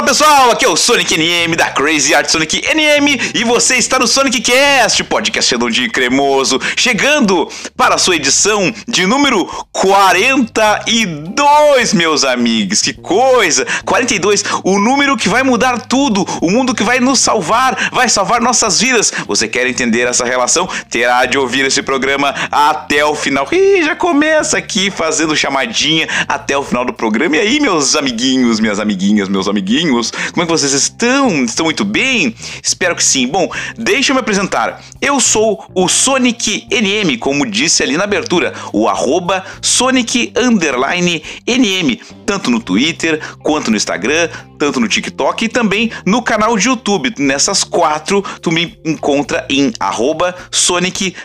Fala pessoal, aqui é o Sonic NM da Crazy Art Sonic NM e você está no Sonic Cast, podcast redondinho e cremoso, chegando para a sua edição de número 42, meus amigos. Que coisa! 42, o número que vai mudar tudo, o mundo que vai nos salvar, vai salvar nossas vidas. Você quer entender essa relação? Terá de ouvir esse programa até o final. Ih, já começa aqui fazendo chamadinha até o final do programa. E aí, meus amiguinhos, minhas amiguinhas, meus amiguinhos, como é que vocês estão? Estão muito bem? Espero que sim. Bom, deixa eu me apresentar. Eu sou o Sonic NM, como disse ali na abertura, o arroba Sonic NM, tanto no Twitter quanto no Instagram, tanto no TikTok e também no canal de YouTube. Nessas quatro, tu me encontra em arroba Sonic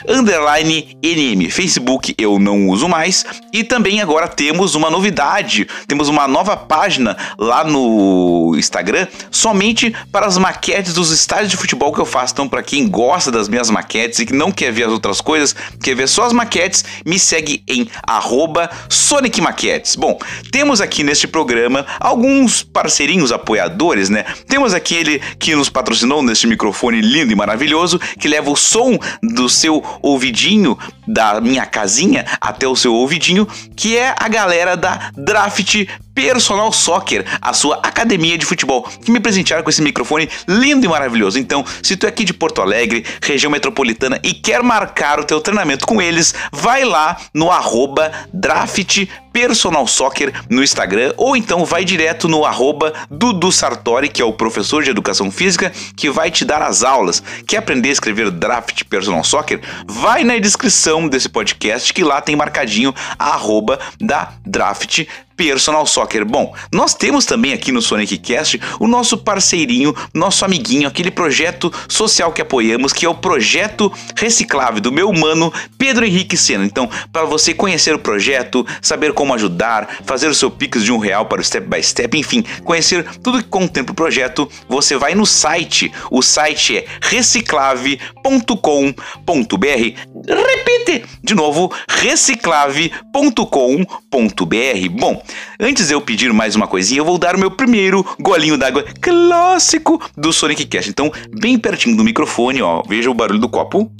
NM. Facebook eu não uso mais e também agora temos uma novidade. Temos uma nova página lá no Instagram somente para as maquetes dos estádios de futebol que eu faço. Então, para quem gosta das minhas maquetes e que não quer ver as outras coisas, quer ver só as maquetes, me segue em arroba Sonic Maquetes. Bom, temos aqui neste programa alguns parceirinhos apoiadores, né? Temos aquele que nos patrocinou neste microfone lindo e maravilhoso, que leva o som do seu ouvidinho, da minha casinha, até o seu ouvidinho, que é a galera da Draft Personal Soccer, a sua academia de futebol, que me presentearam com esse microfone lindo e maravilhoso. Então, se tu é aqui de Porto Alegre, região metropolitana e quer marcar o teu treinamento com eles, vai lá no arroba Draft Personal Soccer no Instagram ou então vai direto no arroba Dudu Sartori, que é o professor de educação física, que vai te dar as aulas. Quer aprender a escrever Draft Personal Soccer? Vai na descrição desse podcast que lá tem marcadinho a arroba da Draft Personal Soccer. Bom, nós temos também aqui no Sonic Cast o nosso parceirinho, nosso amiguinho, aquele projeto social que apoiamos, que é o projeto reciclável do meu mano Pedro Henrique Sena. Então, para você conhecer o projeto, saber como ajudar, fazer o seu pix de um real para o Step by Step, enfim, conhecer tudo que contempla o projeto, você vai no site. O site é reciclave.com.br. Repite de novo, reciclave.com.br. Bom, antes de eu pedir mais uma coisinha, eu vou dar o meu primeiro golinho d'água clássico do Sonic Cast. Então, bem pertinho do microfone, ó, veja o barulho do copo.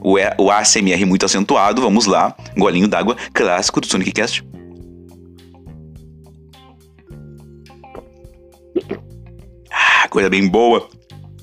O, E- o ASMR muito acentuado, vamos lá. Golinho d'água clássico do Sonic Cast. Ah, coisa bem boa.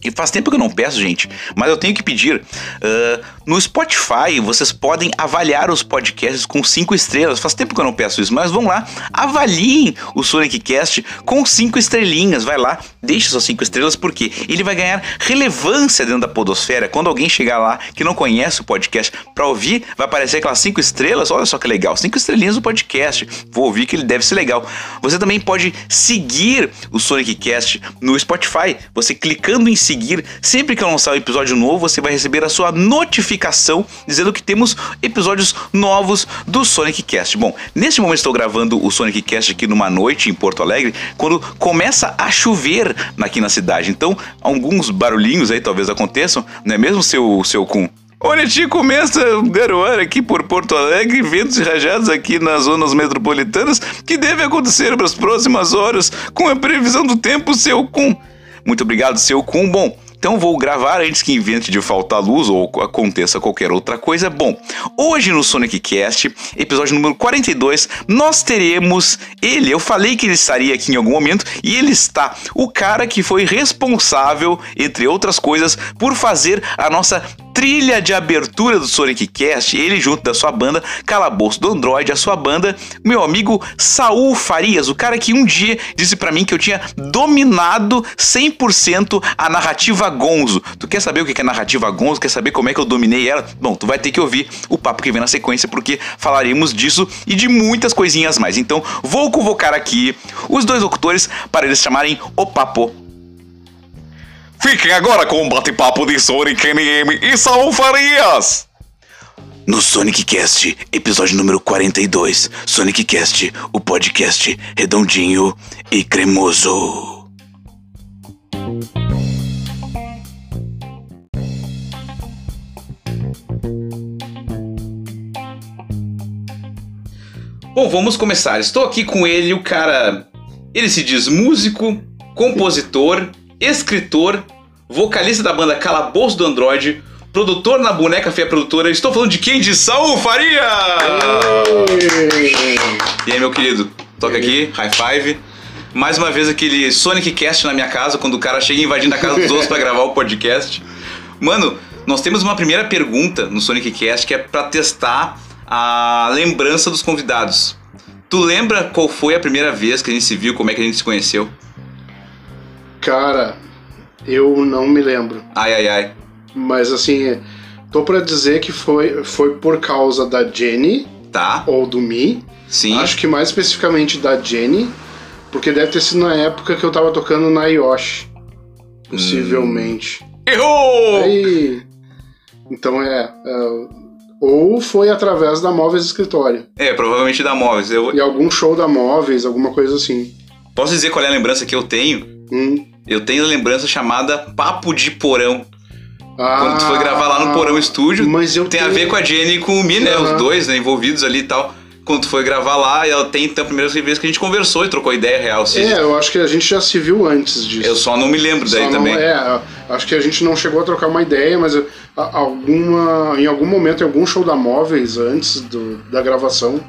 E faz tempo que eu não peço, gente, mas eu tenho que pedir. ah, no Spotify, vocês podem avaliar os podcasts com cinco estrelas. Faz tempo que eu não peço isso, mas vão lá, avaliem o Sonic Cast com cinco estrelinhas. Vai lá, deixe suas cinco estrelas, porque ele vai ganhar relevância dentro da podosfera. Quando alguém chegar lá que não conhece o podcast para ouvir, vai aparecer aquelas cinco estrelas. Olha só que legal, cinco estrelinhas no podcast. Vou ouvir que ele deve ser legal. Você também pode seguir o Sonic Cast no Spotify. Você clicando em seguir, sempre que eu lançar um episódio novo, você vai receber a sua notificação dizendo que temos episódios novos do Sonic Cast. Bom, neste momento estou gravando o Sonic Cast aqui numa noite em Porto Alegre, quando começa a chover aqui na cidade. Então, alguns barulhinhos aí talvez aconteçam, não é mesmo, seu, seu Kun? Olha, Tio, começa garoar aqui por Porto Alegre, ventos rajados aqui nas zonas metropolitanas, que deve acontecer para as próximas horas, com a previsão do tempo, seu Kun. Muito obrigado, seu Kun. Bom, então vou gravar antes que invente de faltar luz ou aconteça qualquer outra coisa. Bom, hoje no Sonic Cast, episódio número 42, nós teremos ele. Eu falei que ele estaria aqui em algum momento e ele está. O cara que foi responsável, entre outras coisas, por fazer a nossa trilha de abertura do Sonic Cast, ele junto da sua banda Calabouço do Android, a sua banda, meu amigo Saul Farias, o cara que um dia disse para mim que eu tinha dominado 100% a narrativa Gonzo. Tu quer saber o que é narrativa Gonzo? Quer saber como é que eu dominei ela? Bom, tu vai ter que ouvir o papo que vem na sequência porque falaremos disso e de muitas coisinhas mais. Então, vou convocar aqui os dois locutores para eles chamarem o papo Fiquem agora com o bate-papo de Sonic NM e Saul Farias. No Sonic Cast, episódio número 42. Sonic Cast, o podcast redondinho e cremoso. Bom, vamos começar. Estou aqui com ele, o cara. Ele se diz músico, compositor, escritor, vocalista da banda Calabouço do Android, produtor na Boneca Feia Produtora. Estou falando de quem? De Saul Faria! E aí, meu querido? Toca aqui, high five. Mais uma vez aquele Sonic Cast na minha casa, quando o cara chega invadindo a casa dos outros para gravar o podcast. Mano, nós temos uma primeira pergunta no Sonic Cast que é para testar a lembrança dos convidados. Tu lembra qual foi a primeira vez que a gente se viu, como é que a gente se conheceu? Cara, eu não me lembro. Ai, ai, ai. Mas assim, tô pra dizer que foi, foi por causa da Jenny Tá, ou do Mi. sim. Acho que mais especificamente da Jenny, porque deve ter sido na época que eu tava tocando na Yoshi. Possivelmente. Errou! Aí, então é, é, Ou foi através da Móveis Escritório. É, provavelmente da Móveis. Eu E algum show da Móveis, alguma coisa assim. posso dizer qual é a lembrança que eu tenho? Hum. Eu tenho a lembrança chamada Papo de Porão. Quando tu foi Ah, gravar lá no Porão Estúdio, Mas eu tem a tenho- ver com a Jenny e com o Mi, né? Os dois, né? Envolvidos ali e tal. Quando tu foi gravar lá, ela tem então a primeira vez que a gente conversou e trocou ideia real. Cid. É, eu acho que a gente já se viu antes disso. Eu só não me lembro daí Só não- também. é, acho que a gente não chegou a trocar uma ideia, mas a- alguma, em algum momento, em algum show da Móveis, antes do- da gravação,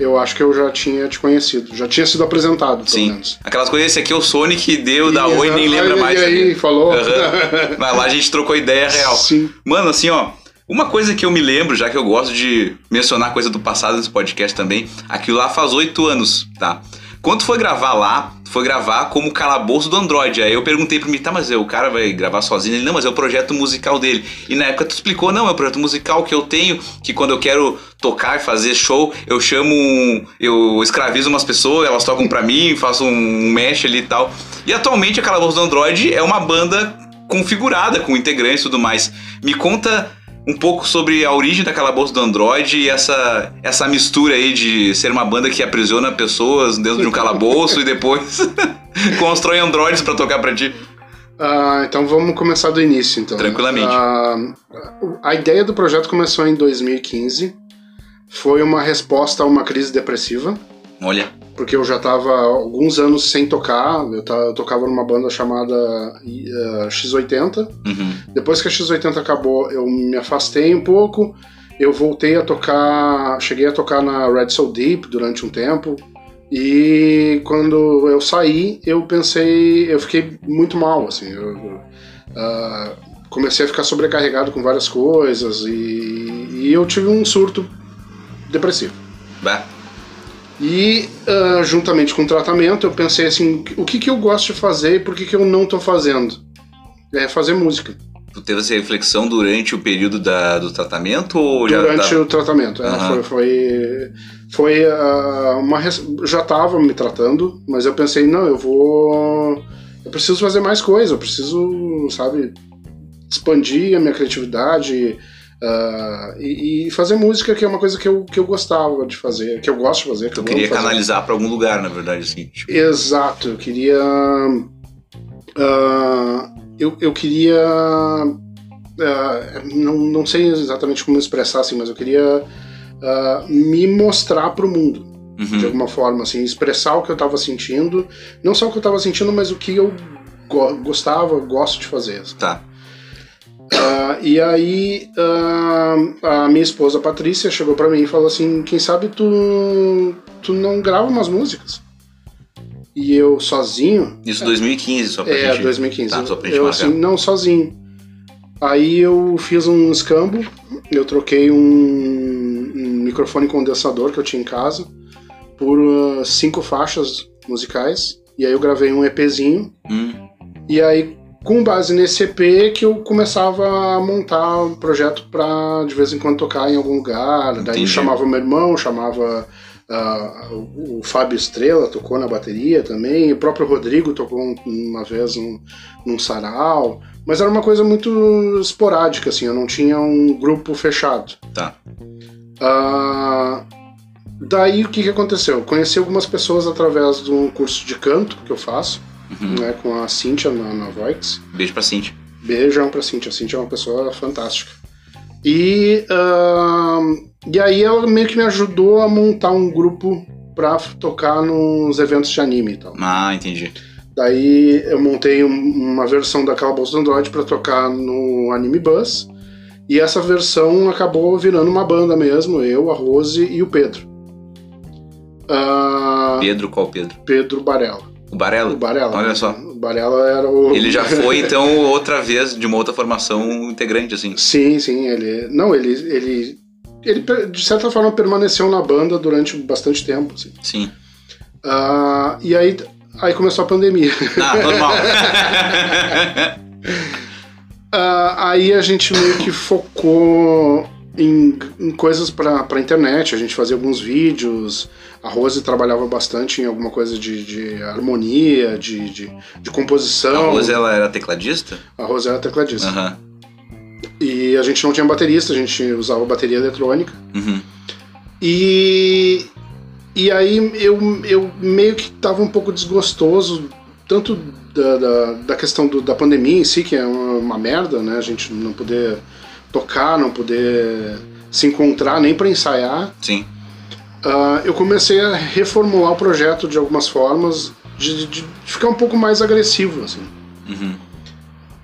eu acho que eu já tinha te conhecido. Já tinha sido apresentado, pelo Sim. menos. Aquelas coisas, esse aqui é o Sonic, deu, dá E, oi, nem lembra mais. E aí, falou? Aham. Mas lá a gente trocou ideia real. Sim. Mano, assim, ó. Uma coisa que eu me lembro, já que eu gosto de mencionar coisa do passado nesse podcast também, aquilo lá faz oito anos, tá? Quando foi gravar lá, foi gravar como calabouço do Android. Aí eu perguntei pro mim, tá, mas o cara vai gravar sozinho? Ele, não, mas é o projeto musical dele. E na época tu explicou, não, é o projeto musical que eu tenho, que quando eu quero tocar e fazer show, eu chamo eu escravizo umas pessoas, elas tocam pra mim, faço um mesh ali e tal. E atualmente a Calabouço do Android é uma banda configurada com integrantes e tudo mais. Me conta um pouco sobre a origem da Calabouço do Android e essa, essa mistura aí de ser uma banda que aprisiona pessoas dentro de um calabouço e depois constrói androides pra tocar pra ti. Ah, então vamos começar do início, então. Tranquilamente. Ah, a ideia do projeto começou em 2015. Foi uma resposta a uma crise depressiva. Olha, porque eu já estava alguns anos sem tocar. Eu, eu tocava numa banda chamada eh, X80. uhum. Depois que a X80 acabou, eu me afastei um pouco. Eu voltei a tocar, cheguei a tocar na Red Soul Deep durante um tempo. E quando eu saí, eu pensei, eu fiquei muito mal, assim. Eu, ah, comecei a ficar sobrecarregado com várias coisas e, e eu tive um surto depressivo. bah, E ah, juntamente com o tratamento, eu pensei assim, o que, que eu gosto de fazer e por que, que eu não tô fazendo? É fazer música. tu teve essa reflexão durante o período da, do tratamento ou já Durante tava- o tratamento. é, Aham. foi foi, foi ah, uma. Já tava me tratando, mas eu pensei, não, eu vou. Eu preciso fazer mais coisa, eu preciso, sabe, expandir a minha criatividade. Ah, e, e fazer música, que é uma coisa que eu, que eu gostava de fazer, que eu gosto de fazer. Que Tu eu queria canalizar pra algum lugar, na verdade, assim. Tipo, Exato, eu queria. ah, eu, eu queria. ah, não, não sei exatamente como expressar assim, mas eu queria me mostrar pro mundo, de uhum. alguma forma, assim, expressar o que eu tava sentindo. Não só o que eu tava sentindo, mas o que eu go- gostava, gosto de fazer. Tá. E aí ah, a minha esposa Patrícia chegou pra mim e falou assim, quem sabe tu, tu não grava umas músicas? E eu sozinho, Isso 2015, só pra é, gente. 2015. Tá, só pra gente eu marcar. assim, não sozinho. Aí eu fiz um escambo, eu troquei um, um microfone condensador que eu tinha em casa por ah, cinco faixas musicais. E aí eu gravei um EPzinho. Hum, E aí, com base nesse EP, que eu começava a montar um projeto pra de vez em quando tocar em algum lugar. Daí Entendi. chamava meu irmão, chamava ah, o, o Fábio Estrela, tocou na bateria também. O próprio Rodrigo tocou um- uma vez num, num sarau. Mas era uma coisa muito esporádica, assim, eu não tinha um grupo fechado. tá. Ah, daí o que, que aconteceu? Eu conheci algumas pessoas através de um curso de canto que eu faço, Uhum. né, com a Cíntia na, na Voix. Beijo pra Cintia. Beijão pra Cintia. A Cintia é uma pessoa fantástica. E, ahn, e aí ela meio que me ajudou a montar um grupo pra tocar nos eventos de anime e tal. Ah, entendi. Daí eu montei um- uma versão da Calabouço do Android pra tocar no Anime Bus. E essa versão acabou virando uma banda mesmo, eu, a Rose e o Pedro. Ah, Pedro, qual Pedro? Pedro Barella. O Barelo? O Barella. Olha só. O Barella era o. Ele já foi, então, outra vez de uma outra formação integrante, assim. Sim, sim, ele. Não, ele. ele ele, de certa forma, permaneceu na banda durante bastante tempo. Assim. Sim. Ah, e aí, aí começou a pandemia. Ah, normal. Ah, aí a gente meio que focou em, em coisas pra, pra internet. A gente fazia alguns vídeos. A Rose trabalhava bastante em alguma coisa de, de harmonia, de, de, de A composição. Rose, ela era tecladista? A Rose era tecladista. Aham. E a gente não tinha baterista, a gente usava bateria eletrônica. Uhum. E, e aí eu, eu meio que tava um pouco desgostoso, tanto da, da, da questão do- da pandemia em si, que é uma, uma merda, né? A gente não poder tocar, não poder se encontrar nem para ensaiar. Sim. Ah, eu comecei a reformular o projeto de algumas formas, de, de- de ficar um pouco mais agressivo, assim. Uhum.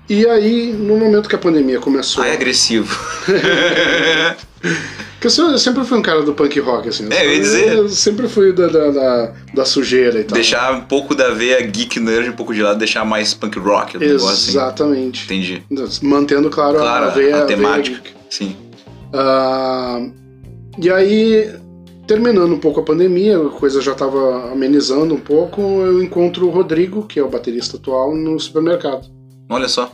E aí, no momento que a pandemia começou. Ah, é agressivo. Porque eu, sempre fui um cara do punk rock, assim. É, eu ia dizer. Eu sempre fui da, da, da, da sujeira e tal. deixar um pouco da veia geek nerd um pouco de lado, deixar mais punk rock negócio, assim. Exatamente. Entendi. Mantendo, claro, Claro, a veia. a a veia temática. geek. Sim. Ah, e aí, terminando um pouco a pandemia, a coisa já estava amenizando um pouco, eu encontro o Rodrigo, que é o baterista atual, no supermercado. Olha só.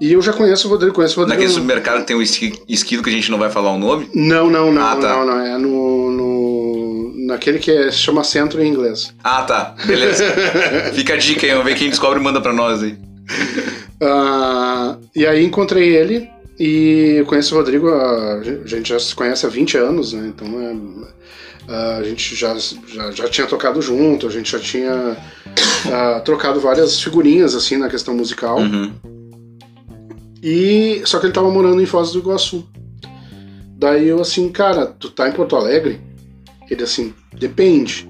E eu já conheço o Rodrigo, conheço o Rodrigo. Naquele supermercado tem um esqui- esquilo que a gente não vai falar o nome. Não, não, não, Ah, tá. não, não. É no, no. Naquele que é, se chama centro em inglês. Ah, tá. Beleza. Fica a dica aí, vamos ver quem descobre e manda pra nós aí. Ah, e aí encontrei ele e eu conheço o Rodrigo, a gente já se conhece há 20 anos, né? Então é, a gente já, já, já tinha tocado junto, a gente já tinha ah, trocado várias figurinhas assim na questão musical. Uhum. E só que ele tava morando em Foz do Iguaçu. Daí eu assim, cara, tu tá em Porto Alegre? Ele assim, depende.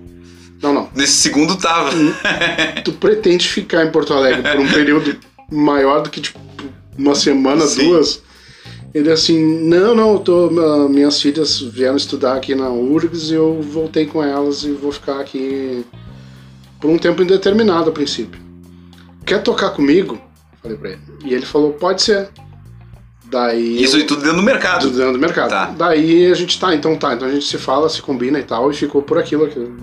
Não, não. Nesse segundo tava. Tu pretende ficar em Porto Alegre por um período maior do que tipo uma semana, Sim. duas? Ele assim, não, não, tô, ah, minhas filhas vieram estudar aqui na URGS e eu voltei com elas e vou ficar aqui por um tempo indeterminado a princípio. Quer tocar comigo? Falei pra ele. E ele falou, pode ser. Daí. Isso e tudo dentro do mercado. do dentro do mercado. Tá. Daí a gente tá, então tá, então a gente se fala, se combina e tal, e ficou por aquilo. aquilo.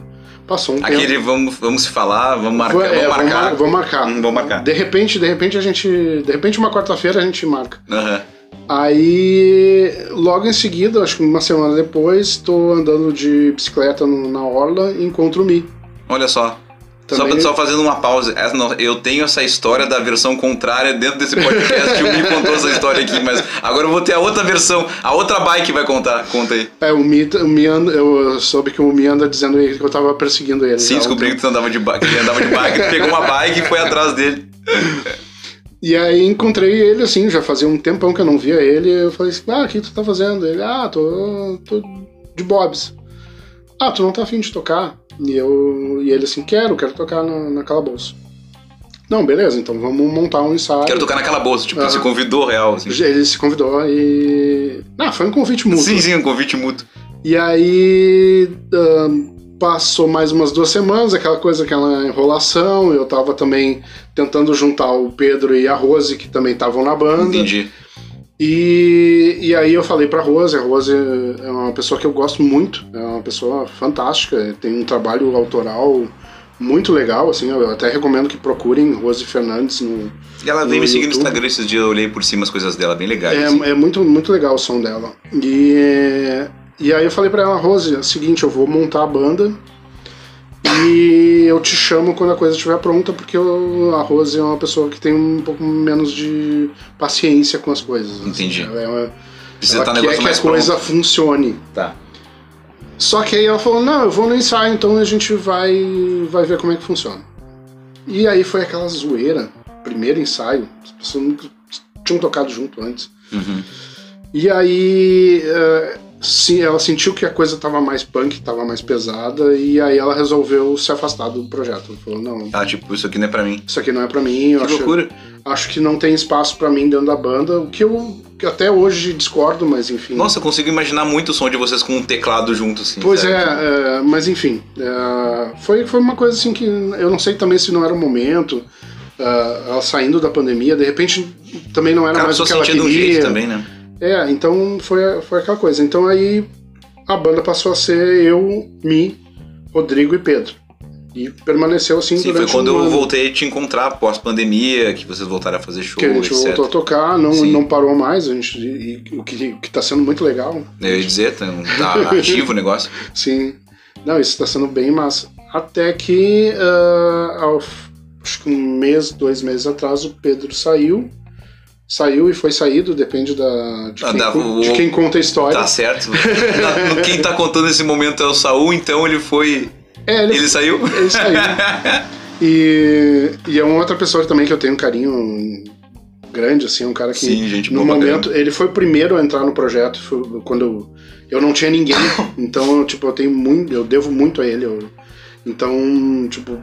Passou um tempo. Aquele vamos, vamos se falar, vamos marcar. É, vamos marcar. mar- Vamos marcar. Hum, vamos marcar. De repente, de repente a gente. De repente, uma quarta-feira a gente marca. Aham. Aí, logo em seguida, acho que uma semana depois, tô andando de bicicleta no- na Orla e encontro o Mi. Olha só. Só, Também- só fazendo uma pausa. Eu tenho essa história da versão contrária dentro desse podcast. o Mi contou essa história aqui, mas agora eu vou ter a outra versão. A outra bike vai contar. Conta aí. É, o Mi, o Mi anda, eu soube que o Mi anda dizendo que eu tava perseguindo ele. Sim, descobri que tu andava de bike. Ele andava de bike. Pegou uma bike e foi atrás dele. E aí encontrei ele, assim, já fazia um tempão que eu não via ele. Eu falei assim, ah, o que tu tá fazendo? Ele, ah, tô, tô de bobs. Ah, tu não tá afim de tocar? E, eu, e ele assim, quero, quero tocar na, na calabouço. Não, beleza, então vamos montar um ensaio. Quero tocar naquela bolsa, tipo, Aham. você convidou real, assim. Ele se convidou e. Ah, foi um convite mútuo. Sim, sim, um convite mútuo. E aí passou mais umas duas semanas, aquela coisa, aquela enrolação. Eu tava também tentando juntar o Pedro e a Rose, que também estavam na banda. Entendi. E, e aí eu falei pra Rose, a Rose é uma pessoa que eu gosto muito, é uma pessoa fantástica, tem um trabalho autoral muito legal, assim, eu até recomendo que procurem Rose Fernandes no, E ela veio me seguir no. Instagram esses dias, eu olhei por cima as coisas dela, bem legais. assim. É, é muito, muito legal o som dela. E, e aí eu falei pra ela, Rose, é o seguinte, eu vou montar a banda e eu te chamo quando a coisa estiver pronta, porque eu- a Rose é uma pessoa que tem um pouco menos de paciência com as coisas. assim. Entendi. Ela, é uma- Precisa ela estar um quer que a coisa pronto. funcione. Tá. Só que aí ela falou, não, eu vou no ensaio, então a gente vai, vai ver como é que funciona. E aí foi aquela zoeira, primeiro ensaio, as pessoas nunca tinham tocado junto antes. Uhum. E aí eh, sim, ela sentiu que a coisa tava mais punk, tava mais pesada, e aí ela resolveu se afastar do projeto. Falou, não, Ah, tipo, isso aqui não é pra mim. isso aqui não é pra mim, Que acho, loucura. acho que não tem espaço pra mim dentro da banda, o que eu que até hoje discordo, mas enfim. Nossa, eu consigo imaginar muito o som de vocês com um teclado junto, assim. Pois é, é, mas enfim, é, foi, foi uma coisa assim que eu não sei também se não era o momento, é, ela saindo da pandemia, de repente também não era Cada mais o que ela de um queria. jeito também, né? É, então foi, foi aquela coisa. Então aí a banda passou a ser eu, Mi, Rodrigo e Pedro. E permaneceu assim Sim, foi durante quando um eu ano. voltei a te encontrar pós-pandemia, que vocês voltaram a fazer show, que a gente etc. voltou a tocar, não, Sim. não parou mais, a gente, e, e o que, que tá sendo muito legal. Eu ia dizer, tá, tá ativo o negócio. Sim. Não, isso tá sendo bem massa. Até que, ah, ao- acho que um mês, dois meses atrás, o Pedro saiu. Saiu e foi saído, depende da, de, Ah, quem, dá- con- de o- quem conta a história. Tá certo. Na- Quem tá contando esse momento é o Saul, então ele foi. É, ele, Ele saiu? ele saiu. e, e é uma outra pessoa também que eu tenho um carinho grande, assim, um cara que Sim, gente no momento ele foi o primeiro a entrar no projeto foi quando eu, eu não tinha ninguém, então eu, tipo eu tenho muito, eu devo muito a ele. eu- então tipo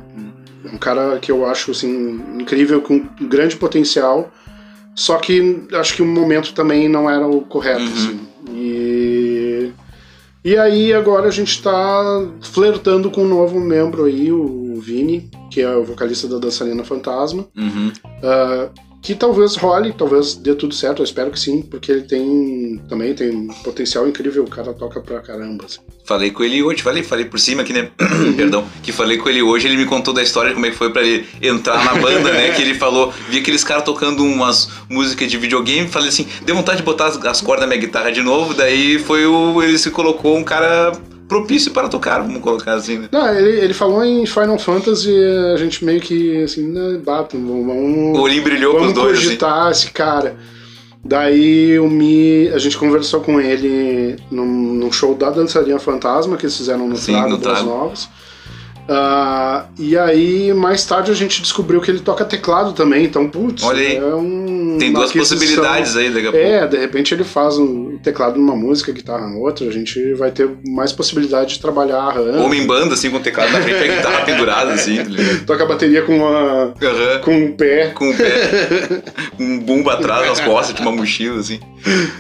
é um cara que eu acho assim incrível com grande potencial, só que acho que o momento também não era o correto, Uhum. assim. E e aí agora a gente tá flertando com um novo membro aí, o Vini, que é o vocalista da Dançarina Fantasma. Uhum. Ah, que talvez role, talvez dê tudo certo, eu espero que sim, porque ele tem também tem um potencial incrível, o cara toca pra caramba. assim. Falei com ele hoje, falei, falei por cima aqui, né? Perdão. Que falei com ele hoje, ele me contou da história de como é que foi pra ele entrar na banda, né? Que ele falou, vi aqueles caras tocando umas músicas de videogame, falei assim, deu vontade de botar as, as cordas da minha guitarra de novo, daí foi o. ele se colocou um cara propício para tocar, vamos colocar assim, né? Não, ele, ele falou em Final Fantasy, a gente meio que assim, né, bata, vamos, O vamos, olhinho brilhou com os vamos dois, assim. cogitar esse cara. Daí o Mi, a gente conversou com ele num, num show da Dançarinha Fantasma que eles fizeram no Sim, Trago no. Novas. Ah, e aí, mais tarde, a gente descobriu que ele toca teclado também, então, putz, Olha aí. é um. Tem duas possibilidades aí daqui a pouco. É, de repente ele faz um teclado numa música, guitarra noutra, a gente vai ter mais possibilidade de trabalhar arranjo. Homem em banda, assim, com o teclado na frente e a guitarra pendurada, assim, tá? Toca a bateria com, uma, Aham. com um pé. com o pé, um bumbo atrás nas costas, de uma mochila, assim.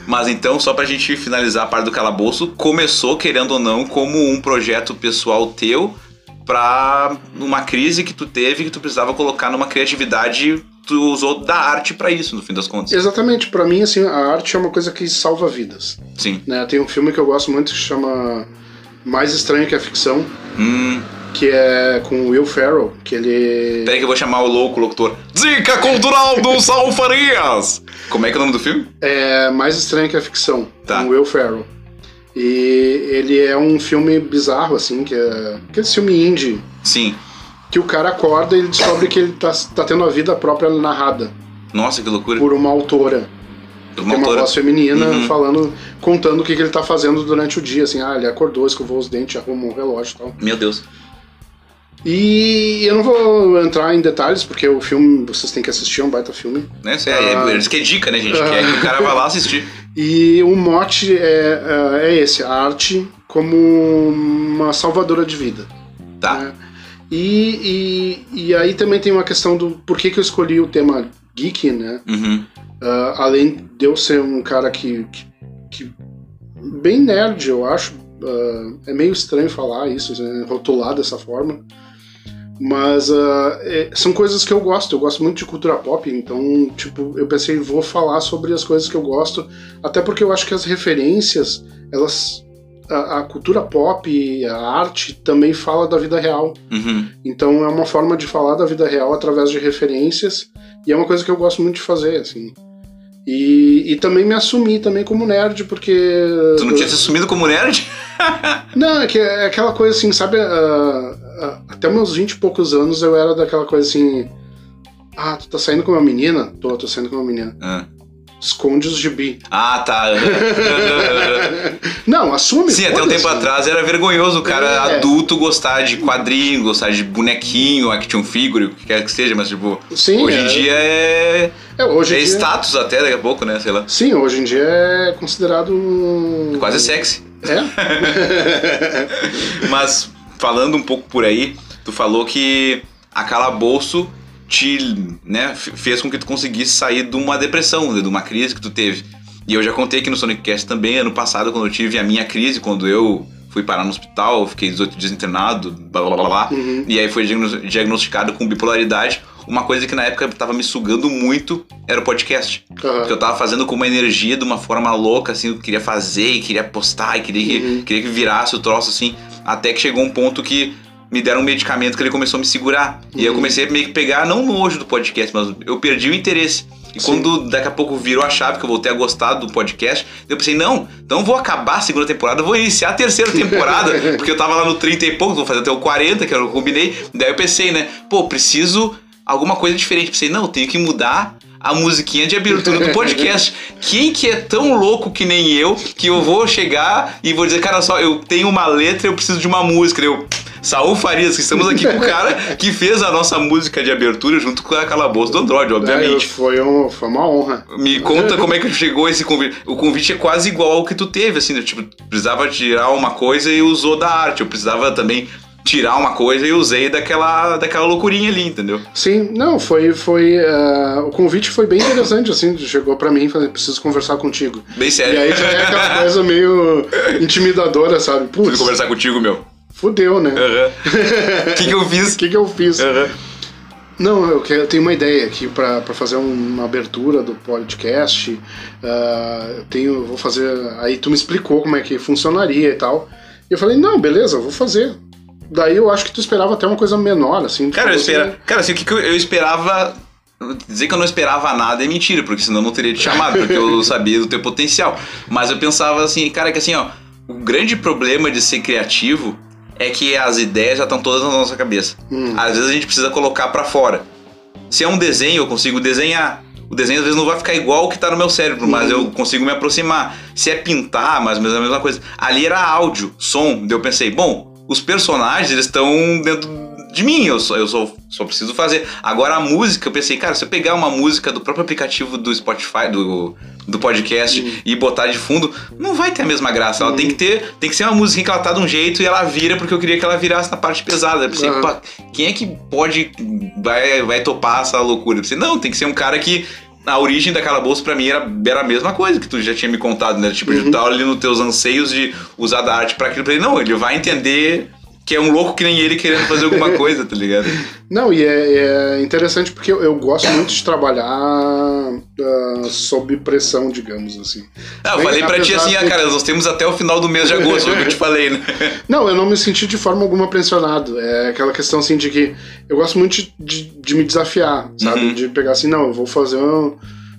Mas então, só pra gente finalizar a parte do calabouço, começou, querendo ou não, como um projeto pessoal teu pra uma crise que tu teve, que tu precisava colocar numa criatividade, tu usou da arte pra isso, no fim das contas. Exatamente, pra mim, assim, a arte é uma coisa que salva vidas. Sim. Né? Tem um filme que eu gosto muito que chama Mais Estranho que a Ficção, Hum, que é com o Will Ferrell, que ele. peraí que eu vou chamar o louco locutor. Dica cultural do Saul Farias! Como é que é o nome do filme? É Mais Estranho que a Ficção, Tá. com Will Ferrell. E ele é um filme bizarro, assim, que é aquele filme indie, Sim. que o cara acorda e ele descobre que ele tá, tá tendo a vida própria narrada Nossa, que loucura. por uma autora. Uma Tem uma autora. voz feminina Uhum. falando, contando o que, que ele tá fazendo durante o dia, assim, ah, ele acordou, escovou os dentes, arrumou um relógio e tal. Meu Deus. E eu não vou entrar em detalhes, porque o filme vocês têm que assistir, é um baita filme. Né? Isso é, Ah. é, isso que é dica, né, gente? Quer que o cara vá lá assistir. E o mote é, é é esse, a arte como uma salvadora de vida. Tá. né? E, e, e aí também tem uma questão do por que, que eu escolhi o tema geek, né? Uhum. Ah, além de eu ser um cara que, que, que- bem nerd, eu acho. Ah, é meio estranho falar isso, né, rotular dessa forma. Mas ah, é- são coisas que eu gosto. Eu gosto muito de cultura pop, então, tipo, eu pensei, vou falar sobre as coisas que eu gosto. Até porque eu acho que as referências, elas. A, a cultura pop, a arte também fala da vida real. Uhum. Então é uma forma de falar da vida real através de referências e é uma coisa que eu gosto muito de fazer, assim. E, e também me assumi também como nerd, porque... Tu não tinha se assumido como nerd? Não, é, que, é aquela coisa assim, sabe? ah, até meus 20 e poucos anos eu era daquela coisa assim... Ah, tu tá saindo com uma menina? Tô, tô saindo com uma menina. Ah. Esconde os gibi. Ah, tá. Não, assume. Sim, até um tempo atrás era vergonhoso o cara É. adulto gostar de quadrinho, gostar de bonequinho, action figure, o que quer que seja, mas tipo, Sim, hoje é. em dia é, É, hoje é dia- status até daqui a pouco, né? Sei lá. Sim, hoje em dia é considerado... Quase sexy. É? Mas falando um pouco por aí, tu falou que a calabouço te né, fez com que tu conseguisse sair de uma depressão, né, de uma crise que tu teve. E eu já contei aqui no Sonic Cast também, ano passado, quando eu tive a minha crise, quando eu fui parar no hospital, fiquei 18 dias internado, blá blá blá blá. Uhum. E aí foi diagno- diagnosticado com bipolaridade. Uma coisa que na época tava me sugando muito era o podcast. Aham. Porque eu tava fazendo com uma energia de uma forma louca, assim, eu queria fazer e queria postar e queria, que- Uhum. queria que virasse o troço, assim. Até que chegou um ponto que me deram um medicamento que ele começou a me segurar. E aí eu Uhum. comecei a meio que pegar, não nojo do podcast, mas eu perdi o interesse. E Sim. quando daqui a pouco virou a chave que eu voltei a gostar do podcast, eu pensei, não, então vou acabar a segunda temporada, vou iniciar a terceira temporada, porque eu tava lá no 30 e pouco, vou fazer até o 40, que eu combinei. Daí eu pensei, né, pô, preciso alguma coisa diferente. Pensei, não, eu tenho que mudar a musiquinha de abertura do podcast. Quem que é tão louco que nem eu que eu vou chegar e vou dizer, cara, só, eu tenho uma letra, eu preciso de uma música. Eu, Saul Farias, que estamos aqui com o cara que fez a nossa música de abertura junto com a Calabouço do Android, É, obviamente. foi, um, foi uma honra. Me conta como é que chegou esse convite. O convite é quase igual ao que tu teve, assim, né? tipo, precisava tirar uma coisa e usou da arte. Eu precisava também tirar uma coisa e usei daquela, daquela loucurinha ali, entendeu? Sim, não, foi. foi eh, o convite foi bem interessante, assim, chegou pra mim e falou, preciso conversar contigo. Bem E sério. aí já é aquela coisa meio intimidadora, sabe? Preciso Putz, conversar contigo, meu. fudeu, né? Aham. O que, que eu fiz? O que, que eu fiz? Aham. Não, eu, quero, eu tenho uma ideia aqui pra pra fazer uma abertura do podcast. ah, eu tenho, vou fazer. Aí tu me explicou como é que funcionaria e tal. E eu falei, não, beleza, eu vou fazer. Daí eu acho que tu esperava até uma coisa menor, assim. Cara, eu tipo, espera... Cara, assim, o que, que eu, eu esperava. Dizer que eu não esperava nada é mentira, porque senão eu não teria te chamado, porque eu sabia do teu potencial. Mas eu pensava assim, cara, que assim, ó, o grande problema de ser criativo é que as ideias já estão todas na nossa cabeça. Hum. Às vezes a gente precisa colocar pra fora. Se é um desenho, eu consigo desenhar. O desenho às vezes não vai ficar igual o que tá no meu cérebro, mas eu consigo me aproximar. Se é pintar, mais ou menos a mesma coisa. Ali era áudio, som. Daí eu pensei, bom, os personagens eles estão dentro de mim, eu só, eu só, só preciso fazer. Agora a música, eu pensei, cara, se eu pegar uma música do próprio aplicativo do Spotify, do, do podcast e botar de fundo, não vai ter a mesma graça. Ela tem que ter, tem que ser uma música que ela tá de um jeito e ela vira porque eu queria que ela virasse na parte pesada. Eu pensei, pá, quem é que pode vai, vai topar essa loucura? Eu pensei, não, tem que ser um cara que a origem daquela bolsa pra mim era, era a mesma coisa que tu já tinha me contado, né? Tipo, de estar ali nos teus anseios de usar da arte pra aquilo. Eu falei, não, ele vai entender que é um louco que nem ele querendo fazer alguma coisa, tá ligado? Não, e é, é interessante porque eu, eu gosto muito de trabalhar ah, sob pressão, digamos assim. Ah, eu falei pra ti assim, ah, cara, nós temos até o final do mês de agosto, foi o que eu te falei, né? Não, eu não me senti de forma alguma pressionado. É aquela questão assim de que eu gosto muito de, de, de me desafiar, sabe? Uhum. De pegar assim, não, eu vou fazer um.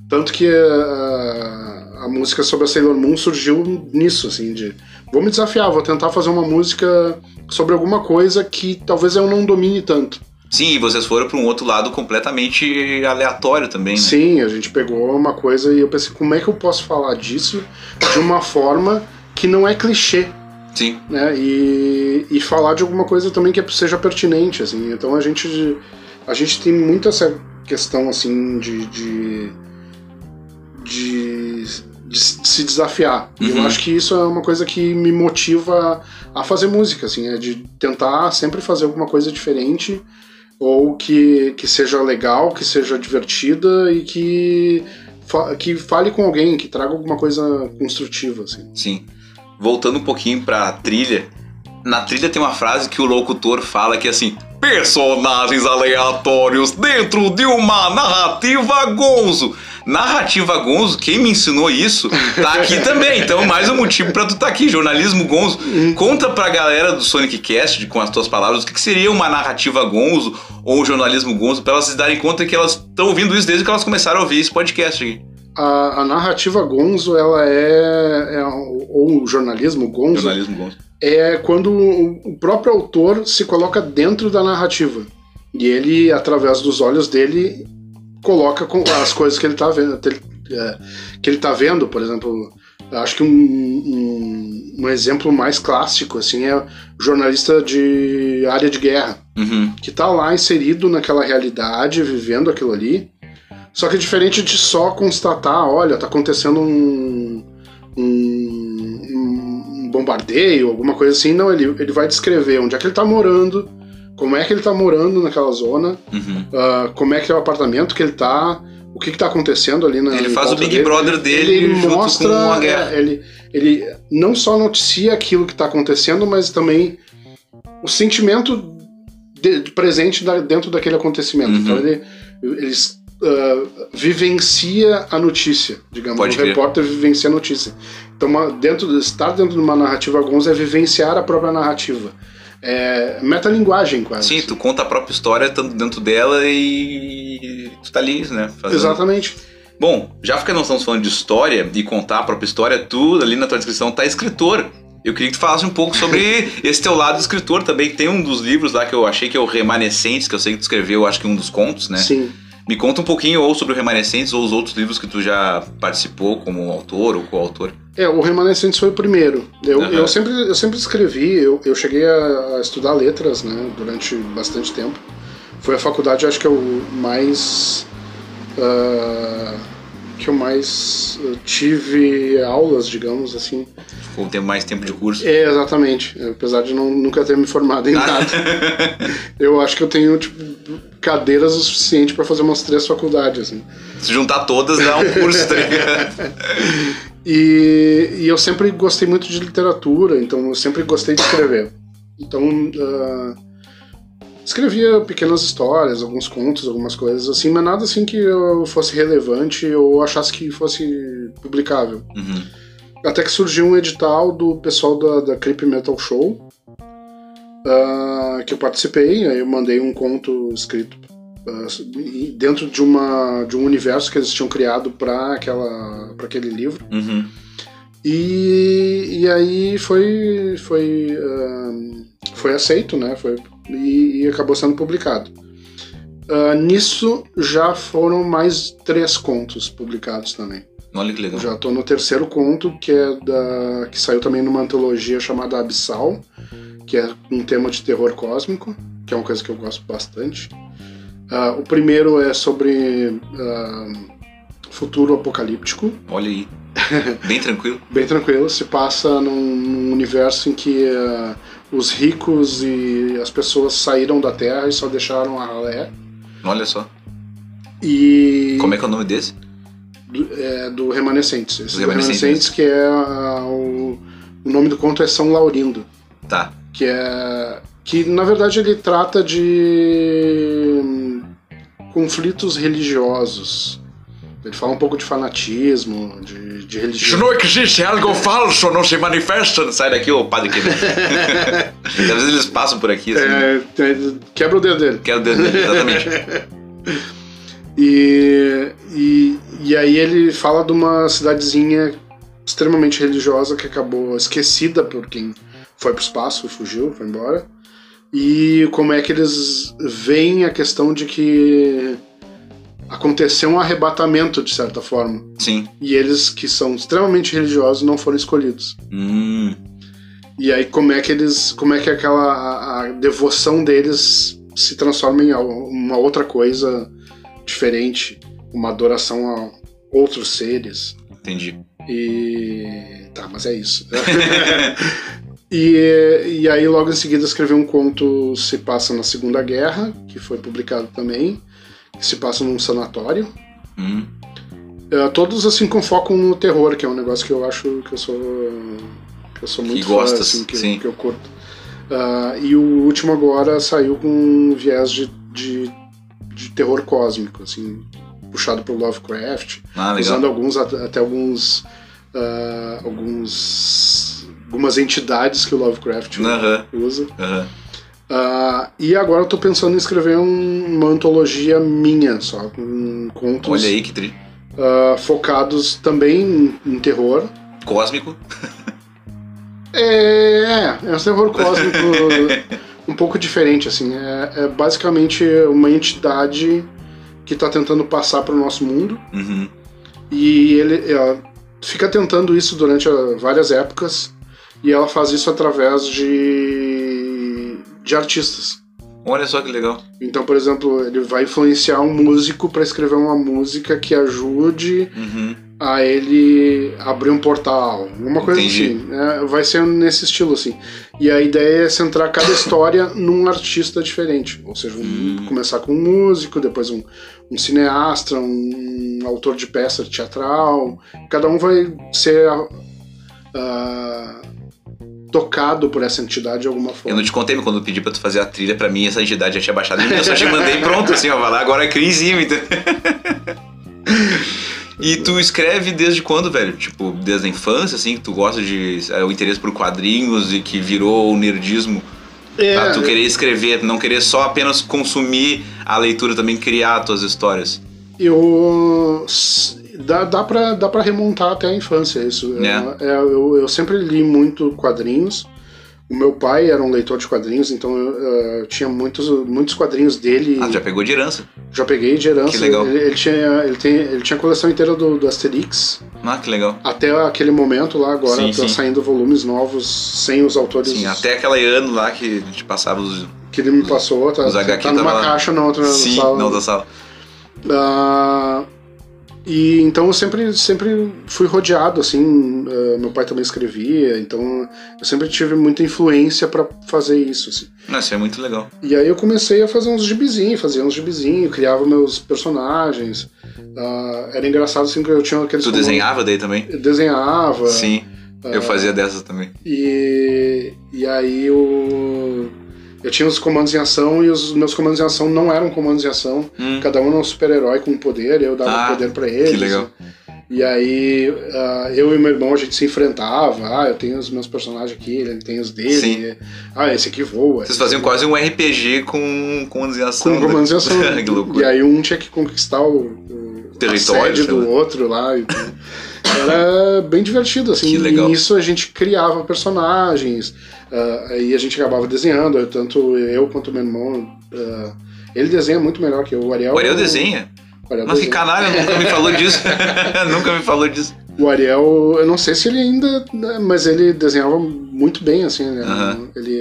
Tanto que a, a música sobre a Sailor Moon surgiu nisso, assim, de vou me desafiar, vou tentar fazer uma música sobre alguma coisa que talvez eu não domine tanto. Sim, e vocês foram pra um outro lado completamente aleatório também, né? Sim, a gente pegou uma coisa e eu pensei, como é que eu posso falar disso de uma forma que não é clichê? Sim. né? E, e falar de alguma coisa também que seja pertinente, assim. Então a gente a gente tem muito essa questão assim de de, de, de se desafiar. E eu Uhum. acho que isso é uma coisa que me motiva a fazer música, assim, é de tentar sempre fazer alguma coisa diferente ou que, que seja legal, que seja divertida e que, fa- que fale com alguém, que traga alguma coisa construtiva, assim. Sim. Voltando um pouquinho pra trilha. Na trilha tem uma frase que o locutor fala que é assim: personagens aleatórios dentro de uma narrativa gonzo. Narrativa gonzo, quem me ensinou isso, tá aqui também. Então, mais um motivo pra tu tá aqui, jornalismo gonzo. Conta pra galera do Sonic Cast, com as tuas palavras, o que, que seria uma narrativa gonzo ou um jornalismo gonzo, pra elas se darem conta que elas estão ouvindo isso desde que elas começaram a ouvir esse podcast aqui. A, a narrativa gonzo, ela é, é ou o jornalismo gonzo, Jornalismo gonzo. é quando o próprio autor se coloca dentro da narrativa. E ele, através dos olhos dele, coloca com as coisas que ele tá vendo. que ele- é, Que ele tá vendo, por exemplo. Acho que um, um, um exemplo mais clássico assim é jornalista de área de guerra, Uhum. que tá lá inserido naquela realidade, vivendo aquilo ali. Só que é diferente de só constatar, olha, tá acontecendo um, um, um bombardeio, alguma coisa assim. Não, ele, ele vai descrever onde é que ele tá morando, como é que ele tá morando naquela zona, Uhum. ah, como é que é o apartamento que ele tá, o que que tá acontecendo ali na Ele faz o Big dele. Brother dele ele junto mostra, com a guerra. é, ele, ele não só noticia aquilo que tá acontecendo, mas também o sentimento de- de presente da- dentro daquele acontecimo. Uhum. Então ele, eles ah, vivencia a notícia, digamos. Pode o crer. repórter vivencia a notícia. Então, uma- dentro de, estar dentro de uma narrativa gonza é vivenciar a própria narrativa. É metalinguagem, quase. Sim, tu conta a própria história estando dentro dela e tu tá ali, né? fazendo- Exatamente. Bom, já que nós estamos falando de história e contar a própria história, tu ali na tua descrição tá escritor. Eu queria que tu falasse um pouco sobre esse teu lado escritor também, que tem um dos livros lá que eu achei que é o Remanescentes, que eu sei que tu escreveu, acho que um dos contos, né? Sim. Me conta um pouquinho ou sobre o Remanescentes ou os outros livros que tu já participou como autor ou coautor. É, o Remanescentes foi o primeiro. Eu, Aham. eu, sempre, eu sempre escrevi, eu, eu cheguei a, a estudar letras, né, durante bastante tempo. Foi a faculdade, acho que eu mais. ah, que eu mais ah, tive aulas, digamos assim. Ficou ter mais tempo de curso. É, exatamente. Apesar de não, nunca ter me formado em nada. eu acho que eu tenho, tipo, cadeiras o suficiente para fazer umas três faculdades, assim. Se juntar todas dá um curso, tá ligado? E, e eu sempre gostei muito de literatura, então eu sempre gostei de escrever. Então, ah, escrevia pequenas histórias, alguns contos, algumas coisas assim, mas nada assim que eu fosse relevante ou achasse que fosse publicável. Uhum. Até que surgiu um edital do pessoal da, da Creep Metal Show, ah, que eu participei, aí eu mandei um conto escrito e dentro de, uma, de um universo que eles tinham criado para aquele livro. Uhum. E, e aí foi foi ahn, foi aceito, né? Foi, e, e acabou sendo publicado. Ah, nisso já foram mais três contos publicados também. Olha que legal. Já tô no terceiro conto, que é da que saiu também numa antologia chamada Abissal, que é um tema de terror cósmico, que é uma coisa que eu gosto bastante. Ah, o primeiro é sobre ah, futuro apocalíptico, Olha aí. Bem tranquilo. bem tranquilo. Se passa num, num universo em que ah, os ricos e as pessoas saíram da Terra e só deixaram a ralé. Olha só. E Como é que é o nome desse? do, é, do Remanescentes. Esse Do Remanescentes. Remanescentes, que é ah, o, o nome do conto é São Laurindo, Tá. que é que na verdade ele trata de hum, conflitos religiosos. Ele fala um pouco de fanatismo, de, de religião. não existe algo falso, não se manifesta. Sai daqui, ô padre que Às vezes eles passam por aqui, assim. É, é, quebra o dedo dele. Quero dizer, exatamente. E, e, e aí ele fala de uma cidadezinha extremamente religiosa que acabou esquecida por quem foi pro espaço e fugiu, foi embora. E como é que eles veem a questão de que aconteceu um arrebatamento, de certa forma. Sim. E eles, que são extremamente religiosos, não foram escolhidos. Hum. E aí como é que eles. como é que aquela. a, a devoção deles se transforma em uma outra coisa diferente, uma adoração a outros seres. Entendi. E. Tá, mas é isso. e, e aí, logo em seguida, escrevi um conto Se Passa na Segunda Guerra, que foi publicado também, que se passa num sanatório. Hum. Uh, todos assim com foco no terror, que é um negócio que eu acho que eu sou que eu sou muito fã, gostas, assim, que, sim. que eu curto. Uh, e o último agora saiu com um viés de, de, de terror cósmico, assim, puxado pro Lovecraft, Ah, usando alguns até alguns uh, alguns algumas entidades que o Lovecraft usa. Uh, e agora eu tô pensando em escrever um- uma antologia minha, só com contos Olha aí que tri. uh, focados também em, em terror. Cósmico. É, é, é um terror cósmico um pouco diferente, assim. É, é basicamente uma entidade que tá tentando passar pro nosso mundo Uhum. e ele ela fica tentando isso durante ah, várias épocas e ela faz isso através de, de artistas. Olha só que legal. Então, por exemplo, ele vai influenciar um músico para escrever uma música que ajude Uhum. a ele abrir um portal, uma coisa Entendi. assim. né? vai ser nesse estilo assim. E a ideia é centrar cada história num artista diferente. Ou seja, um- Hum. começar com um músico, depois um, um cineasta, um autor de peça teatral. Cada um vai ser ah, tocado por essa entidade de alguma Eu forma. não te contei, mas quando eu pedi pra tu fazer a trilha, pra mim essa entidade já tinha baixado. Eu só te mandei pronto, assim, ó, vai lá, agora em cima. então. E tu escreve desde quando, velho? Tipo, desde a infância, assim, que tu gosta de. é, o interesse por quadrinhos e que virou o nerdismo É, pra tu querer escrever, não querer só apenas consumir a leitura, também criar tuas histórias. Eu. Dá, dá, pra, dá pra remontar até a infância isso. Eu- É. é, eu, eu sempre li muito quadrinhos. O meu pai era um leitor de quadrinhos, então eu, eh, tinha muitos, muitos quadrinhos dele. Ah, já pegou de herança. Já peguei de herança. Que legal. Ele, ele tinha, ele, tem, ele tinha a coleção inteira do, do Asterix. Ah, que legal. Até aquele momento lá, agora Sim, tá sim. saindo volumes novos sem os autores Sim, até aquele ano lá que a gente passava os. que ele me passou. Tá, os HQ tá numa tava caixa na outra Sim, sala. não da sala. Ah, e então eu sempre, sempre fui rodeado, assim, ah, meu pai também escrevia, então eu sempre tive muita influência pra fazer isso, assim. Não, isso é muito legal. E aí eu comecei a fazer uns gibizinhos, fazia uns gibizinhos, criava meus personagens. Ah, era engraçado, assim, que eu tinha aqueles... Tu desenhava daí também? Eu desenhava. Sim, eu fazia dessas também. E, e aí eu, eu tinha os comandos em ação e os meus comandos em ação não eram comandos em ação. Hum. Cada um era um super-herói com um poder, eu dava Ah, poder pra eles. que legal. E aí ah, eu e meu irmão a gente se enfrentava. Ah, eu tenho os meus personagens aqui, ele tem os dele. Sim. Ah, esse aqui voa. Vocês faziam quase um RPG com comandos em ação. com comandos em ação. que E aí um tinha que conquistar o, o Território, sede do outro lá. e tudo. Era bem divertido, assim. Que legal. E nisso a gente criava personagens. Ah, aí a gente acabava desenhando, tanto eu quanto meu irmão. ah, ele desenha muito melhor que eu. O Ariel. O Ariel desenha? o Ariel Mas que desenha. canalha, nunca me falou disso. nunca me falou disso. O Ariel, eu não sei se ele ainda. né, Mas ele desenhava muito bem, assim. né? Ele.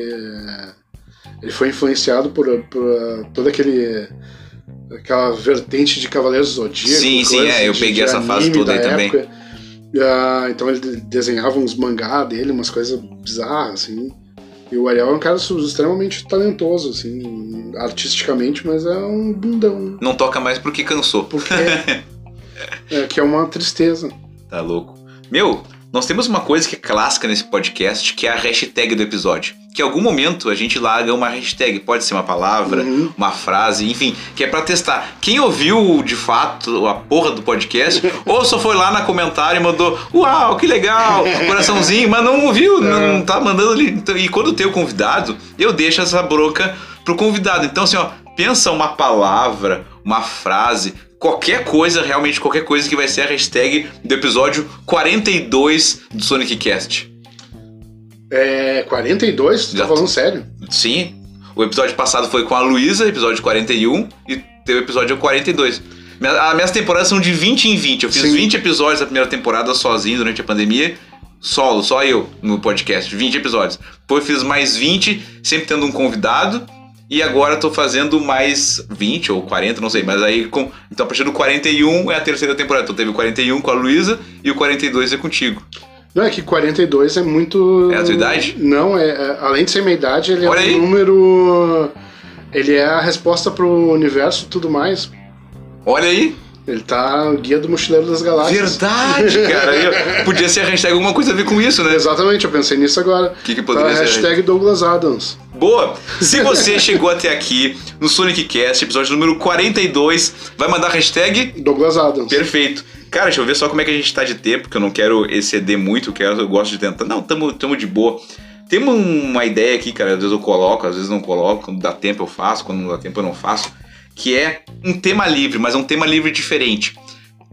Ele foi influenciado por, por todo aquele. aquela vertente de Cavaleiros do Zodíaco. Sim, sim, é, eu de- peguei essa fase toda da aí também. época. Ah, então ele de- desenhava uns mangá dele, umas coisas bizarras, assim. E o Ariel é um cara extremamente talentoso, assim, artisticamente, mas é um bundão. Não toca mais porque cansou. Porque. é, que é uma tristeza. Tá louco. Meu, nós temos uma coisa que é clássica nesse podcast, que é a hashtag do episódio. Que em algum momento a gente larga uma hashtag. Pode ser uma palavra, Uhum. uma frase, enfim, que é pra testar. Quem ouviu de fato a porra do podcast, ou só foi lá na comentário e mandou, uau, que legal, coraçãozinho, mas não ouviu, não tá mandando ali. Então, E quando tem o convidado, eu deixo essa broca pro convidado. Então, assim, ó, pensa uma palavra, uma frase, qualquer coisa, realmente qualquer coisa que vai ser a hashtag do episódio 42 do Sonic Cast. É. 42? Tu tá falando sério? Sim, o episódio passado foi com a Luísa, episódio 41, e teve o episódio 42. Minha- As minhas temporadas são de 20 em 20. Eu fiz Sim. 20 episódios da primeira temporada sozinho durante a pandemia. Solo, só eu no podcast, 20 episódios. Depois fiz mais 20, sempre tendo um convidado. E agora tô fazendo mais 20 ou 40, não sei. Mas aí, com, então a partir do 41 é a terceira temporada. Então teve o 41 com a Luísa e o 42 é contigo. Não, é que 42 é muito. É a tua idade? Não, é, é- além de ser minha idade, ele Olha é aí. um número. Ele é a resposta pro universo e tudo mais. Olha aí. Ele tá o guia do mochileiro das galáxias. Verdade, cara. Eu- podia ser a hashtag alguma coisa a ver com isso, né? Exatamente, eu pensei nisso agora. O que, que poderia Tá, ser? hashtag Douglas Adams. Boa! Se você chegou até aqui no Sonic Cast, episódio número 42, vai mandar a hashtag Douglas Adams. perfeito. Cara, deixa eu ver só como é que a gente tá de tempo, porque eu não quero exceder muito, eu, quero, eu gosto de tentar. Não, tamo, tamo de boa. Temos uma ideia aqui, cara, às vezes eu coloco, às vezes não coloco, quando dá tempo eu faço, quando não dá tempo eu não faço, que é um tema livre, mas é um tema livre diferente.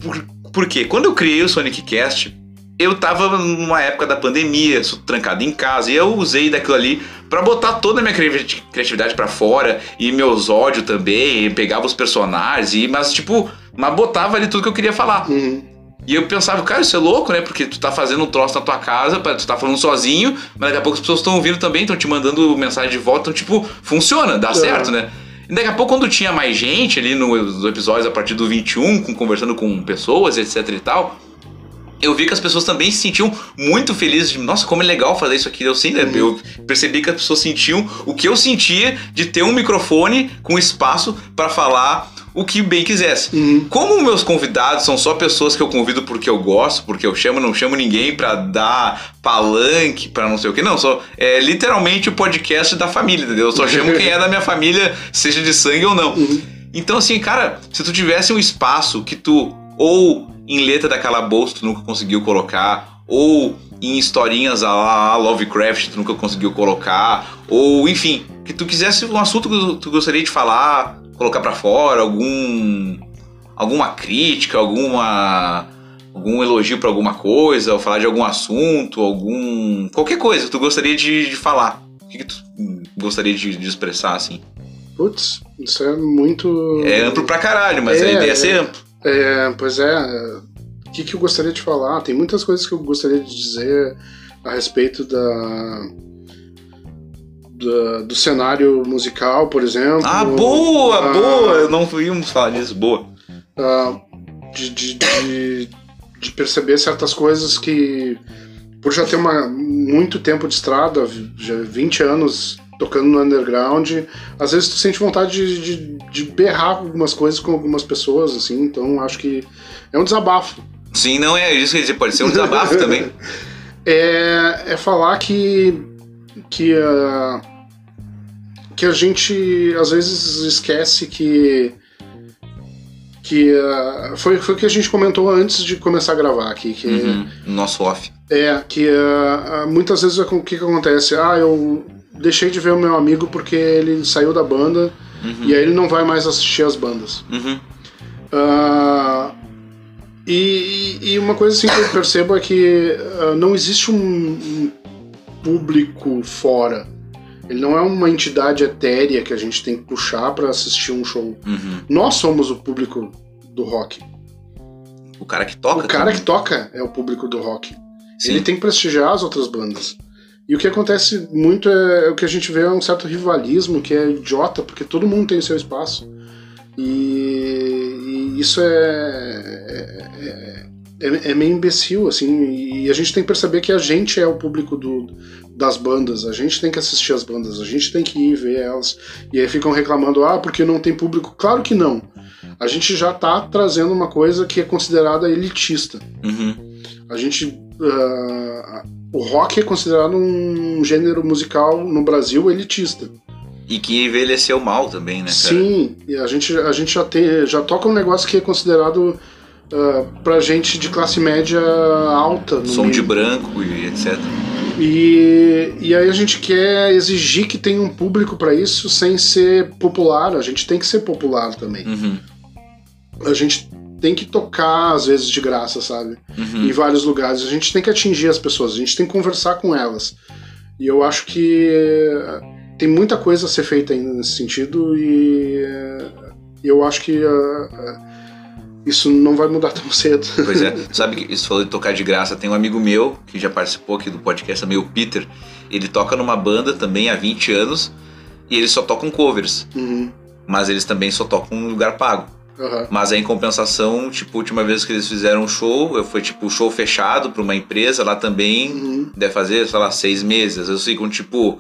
Por, por quê? Quando eu criei o Sonic Cast, eu tava numa época da pandemia, sou trancado em casa, e eu usei daquilo ali pra botar toda a minha criati- criatividade pra fora, e meus ódios também, pegava os personagens, e, mas tipo, mas botava ali tudo que eu queria falar. Uhum. E eu pensava, cara, isso é louco, né? Porque tu tá fazendo um troço na tua casa, tu tá falando sozinho, mas daqui a pouco as pessoas estão ouvindo também, estão te mandando mensagem de volta, então, tipo, funciona, dá certo, né? E daqui a pouco, quando tinha mais gente ali no- nos episódios a partir do 21, com, conversando com pessoas, etc e tal, eu vi que as pessoas também se sentiam muito felizes de, nossa, como é legal fazer isso aqui. Eu, sim, né? eu percebi que as pessoas sentiam o que eu sentia de ter um microfone com espaço pra falar o que bem quisesse. Uhum. Como meus convidados são só pessoas que eu convido porque eu gosto, porque eu chamo, não chamo ninguém pra dar palanque, pra não sei o que, não, só é literalmente o podcast da família, entendeu? Eu só chamo quem é da minha família, seja de sangue ou não. Então, assim, cara, se tu tivesse um espaço que tu, ou em letra daquela bolsa tu nunca conseguiu colocar, ou em historinhas a lá Lovecraft tu nunca conseguiu colocar, ou enfim, que tu quisesse um assunto que tu gostaria de falar, colocar pra fora, algum alguma crítica, alguma algum elogio pra alguma coisa, ou falar de algum assunto, algum qualquer coisa que tu gostaria de, de falar. O que, que tu gostaria de, de expressar assim? Putz, isso é muito. É amplo pra caralho, mas É, a ideia é é. ser amplo. É, pois é. é, O que, que eu gostaria de falar? Tem muitas coisas que eu gostaria de dizer a respeito da. Da- do cenário musical, por exemplo. Ah, boa, Ah, boa! Eu não íamos falar disso, boa. ah, de, de, de, de perceber certas coisas que, por já ter uma, muito tempo de estrada, já 20 anos tocando no underground, às vezes tu sente vontade de, de, de berrar algumas coisas com algumas pessoas, assim, então acho que é um desabafo. Sim, não é isso que dizer, pode ser um desabafo também. É, é falar que que a que a gente às vezes esquece que que ah, foi foi o que a gente comentou antes de começar a gravar aqui que Uhum, Nosso off. é que ah, muitas vezes o que, que acontece ah eu deixei de ver o meu amigo porque ele saiu da banda e aí ele não vai mais assistir as bandas Uhum. ah, e, e uma coisa assim que eu percebo é que não existe um, um público fora. Ele não é uma entidade etérea que a gente tem que puxar para assistir um show. Uhum. Nós somos o público do rock. O cara que toca. o cara também. que toca é o público do rock. Sim. Ele tem que prestigiar as outras bandas. E o que acontece muito é, é o que a gente vê é um certo rivalismo que é idiota, porque todo mundo tem o seu espaço. E, e isso é, é, é, é meio imbecil, assim. E a gente tem que perceber que a gente é o público do, das bandas, a gente tem que assistir as bandas, a gente tem que ir ver elas. E aí ficam reclamando, ah, porque não tem público. Claro que não. A gente já tá trazendo uma coisa que é considerada elitista. Uhum. A gente. ah, o rock é considerado um gênero musical no Brasil elitista. E que envelheceu mal também, né, cara? Sim, e a gente, a gente já, tem, já toca um negócio que é considerado ah, pra gente de classe média alta. no Som de meio. branco e etc. E, e aí a gente quer exigir que tenha um público pra isso sem ser popular. A gente tem que ser popular também. Uhum. A gente tem que tocar, às vezes, de graça, sabe? Uhum. em vários lugares. A gente tem que atingir as pessoas, a gente tem que conversar com elas. E eu acho que eh, tem muita coisa a ser feita ainda nesse sentido e eh, eu acho que eh, isso não vai mudar tão cedo. Pois é, sabe que isso falou de tocar de graça. Tem um amigo meu que já participou aqui do podcast, também o Peter. Ele toca numa banda também há 20 anos. e eles só tocam covers, Uhum. mas eles também só tocam em lugar pago. Aham. Mas aí, em compensação, tipo, a última vez que eles fizeram um show, eu foi tipo show fechado pra uma empresa lá também. Uhum. Deve fazer, sei lá, seis meses. Vezes ficam, tipo,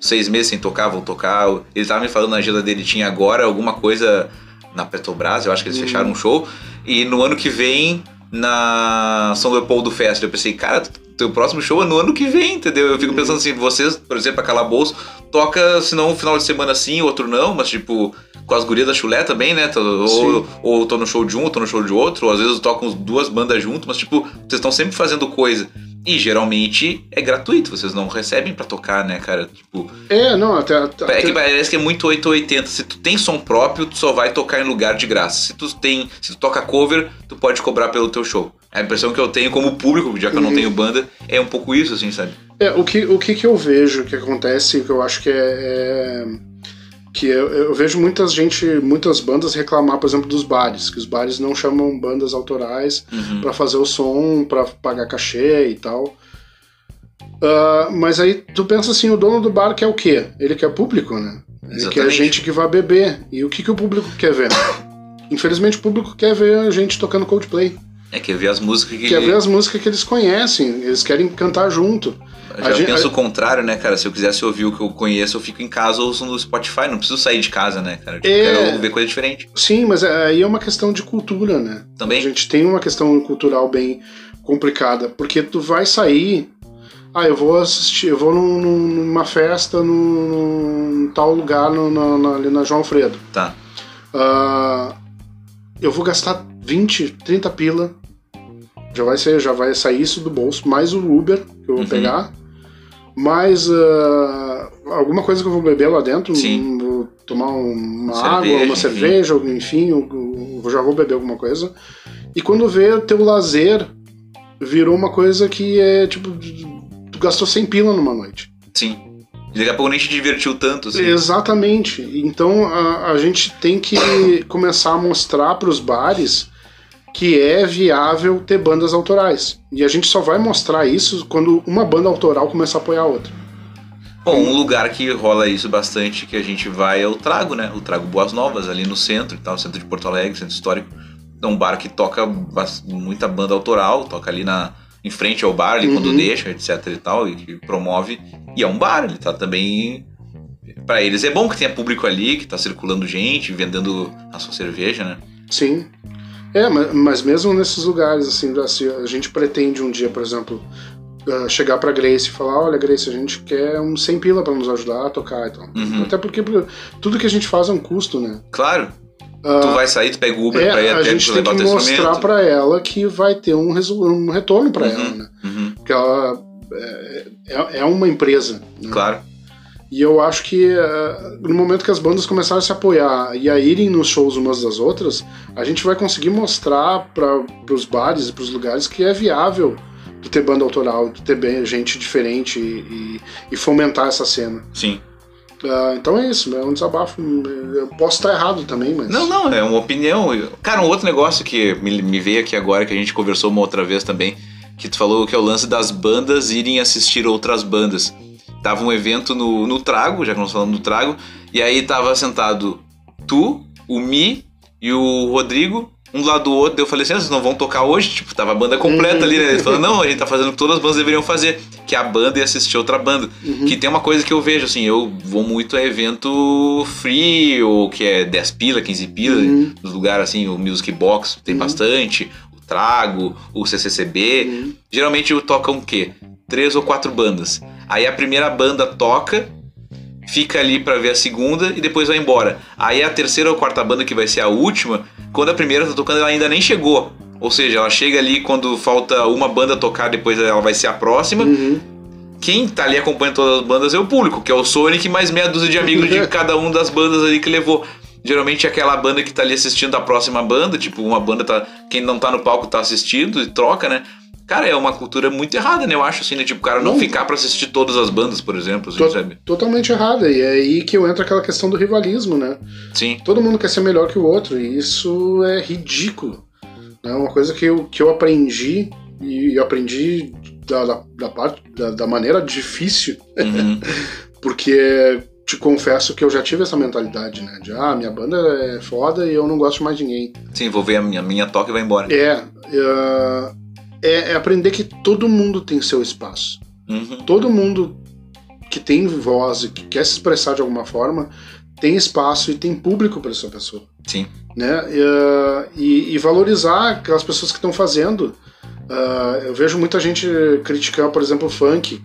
seis meses sem tocar, vão tocar. Ele tava me falando na agenda dele, tinha agora alguma coisa na Petrobras, eu acho que eles Uhum. fecharam um show. E no ano que vem, na São Leopoldo Fest, eu pensei, cara, teu próximo show é no ano que vem, entendeu? Eu Uhum. fico pensando assim, vocês, por exemplo, a Calabouço, toca, se não um final de semana sim, outro não, mas tipo, com as gurias da chulé também, né? Ou, Sim. ou tô no show de um, ou tô no show de outro, ou às vezes tocam duas bandas junto, mas tipo, vocês estão sempre fazendo coisa. E geralmente é gratuito, vocês não recebem pra tocar, né, cara? Tipo, É, não, até. até é que parece que é muito 880. Se tu tem som próprio, tu só vai tocar em lugar de graça. Se tu tem, se tu toca cover, tu pode cobrar pelo teu show. A impressão que eu tenho como público, já que eu não Uhum. tenho banda, é um pouco isso, assim, sabe? É, o que, o que, que eu vejo que acontece, que eu acho que é. é- que eu, eu vejo muitas gente, muitas bandas reclamar, por exemplo, dos bares, que os bares não chamam bandas autorais Uhum. pra fazer o som, pra pagar cachê e tal. Ah, mas aí tu pensa assim, o dono do bar quer o quê? Ele quer público, né? Ele quer Exatamente. gente que vai beber. E o que, que o público quer ver? Infelizmente o público quer ver a gente tocando Coldplay. É que ver as músicas que. Quer ver as músicas que eles conhecem, eles querem cantar junto. Eu já a penso o contrário, né, cara? Se eu quisesse ouvir o que eu conheço, eu fico em casa ou ouço no Spotify. Não preciso sair de casa, né, cara? Tipo, É. quero ver coisa diferente. Sim, mas é- aí é uma questão de cultura, né? Também. A gente tem uma questão cultural bem complicada, porque tu vai sair. Ah, eu vou assistir, eu vou num- num- numa festa num, num tal lugar no- na- ali na João Alfredo. Tá. Ah, eu vou gastar 20, 30 pila. Já vai ser, já vai sair isso do bolso, mais o Uber que eu vou Uhum. pegar, mais ah, alguma coisa que eu vou beber lá dentro, Sim. vou tomar uma Cerveja, água, uma enfim. cerveja, enfim, eu, eu já vou beber alguma coisa. E quando vê teu lazer virou uma coisa que é tipo tu gastou 100 pila numa noite. Sim. E daqui a pouco nem te divertiu tanto, assim. Exatamente. Então a, a gente tem que começar a mostrar para os bares que é viável ter bandas autorais. E a gente só vai mostrar isso quando uma banda autoral começar a apoiar a outra. Bom, um lugar que rola isso bastante que a gente vai é o Trago, né? O Trago Boas Novas, ali no centro e tal, centro de Porto Alegre, centro histórico. É um bar que toca muita banda autoral, toca ali na, em frente ao bar, ali quando Uhum. deixa, etc e tal, e que promove. E é um bar, ele tá também. Pra eles é bom que tenha público ali, que tá circulando gente, vendendo a sua cerveja, né? Sim. É, mas, mesmo nesses lugares, assim, assim, a gente pretende um dia, por exemplo, ah, chegar pra Grace e falar, olha, Grace, a gente quer um 100 pila pra nos ajudar a tocar e tal. Uhum. Até porque tudo que a gente faz é um custo, né? Claro, Ah, tu vai sair, tu pega o Uber pra ir É, a até gente tem levar que teu mostrar pra ela que vai ter um, um retorno pra Uhum. ela, né? Uhum, Porque ela é, é- é uma empresa. né? claro. E eu acho que eh, no momento que as bandas começarem a se apoiar e a irem nos shows umas das outras, a gente vai conseguir mostrar para os bares e para os lugares que é viável de ter banda autoral, de ter gente diferente e, e- fomentar essa cena. Sim. Ah, então é isso, é um desabafo. Eu posso estar errado também, mas. Não, não, é uma opinião. Cara, um outro negócio que me, me veio aqui agora, que a gente conversou uma outra vez também, que tu falou que é o lance das bandas irem assistir outras bandas. Tava um evento no, no Trago, já que nós falamos do Trago, e aí tava sentado tu, o Mi e o Rodrigo, um do lado do outro, eu falei assim, ah, vocês não vão tocar hoje? Tipo, tava a banda completa ali, né? Eles falaram, não, a gente tá fazendo o que todas as bandas deveriam fazer, que é a banda e assistir outra banda. Uhum. Que tem uma coisa que eu vejo, assim, eu vou muito a evento free, ou que é 10 pila, 15 pila, Uhum. nos lugares assim, o Music Box tem Uhum. bastante, o Trago, o CCCB. Uhum. Geralmente tocam o quê? Três ou quatro bandas. Aí a primeira banda toca, fica ali pra ver a segunda e depois vai embora. Aí a terceira ou quarta banda, que vai ser a última, quando a primeira tá tocando, ela ainda nem chegou. Ou seja, ela chega ali quando falta uma banda tocar, depois ela vai ser a próxima. Uhum. Quem tá ali acompanhando todas as bandas é o público, que é o Sonic mais meia dúzia de amigos de cada um das bandas ali que levou. Geralmente é aquela banda que tá ali assistindo a próxima banda, tipo, uma banda tá. Quem não tá no palco tá assistindo e troca, né? Cara, é uma cultura muito errada, né? Eu acho assim, né? Tipo, o cara não, Não. ficar pra assistir todas as bandas, por exemplo, assim, To- sabe? Totalmente errada. E é aí que eu entra aquela questão do rivalismo, né? Sim. Todo mundo quer ser melhor que o outro, e isso é ridículo. É uma coisa que eu, que eu aprendi, e eu aprendi da, da, da parte, da, da maneira difícil, Uhum. porque te confesso que eu já tive essa mentalidade, né? De, ah, minha banda é foda e eu não gosto mais de ninguém. Sim, vou ver a minha, minha toca e vai embora. É, é, é, é aprender que todo mundo tem seu espaço. Uhum. Todo mundo que tem voz e que quer se expressar de alguma forma tem espaço e tem público para essa pessoa. Sim. Né? E, uh, e, e valorizar aquelas pessoas que estão fazendo. Uh, eu vejo muita gente criticar, por exemplo, o funk.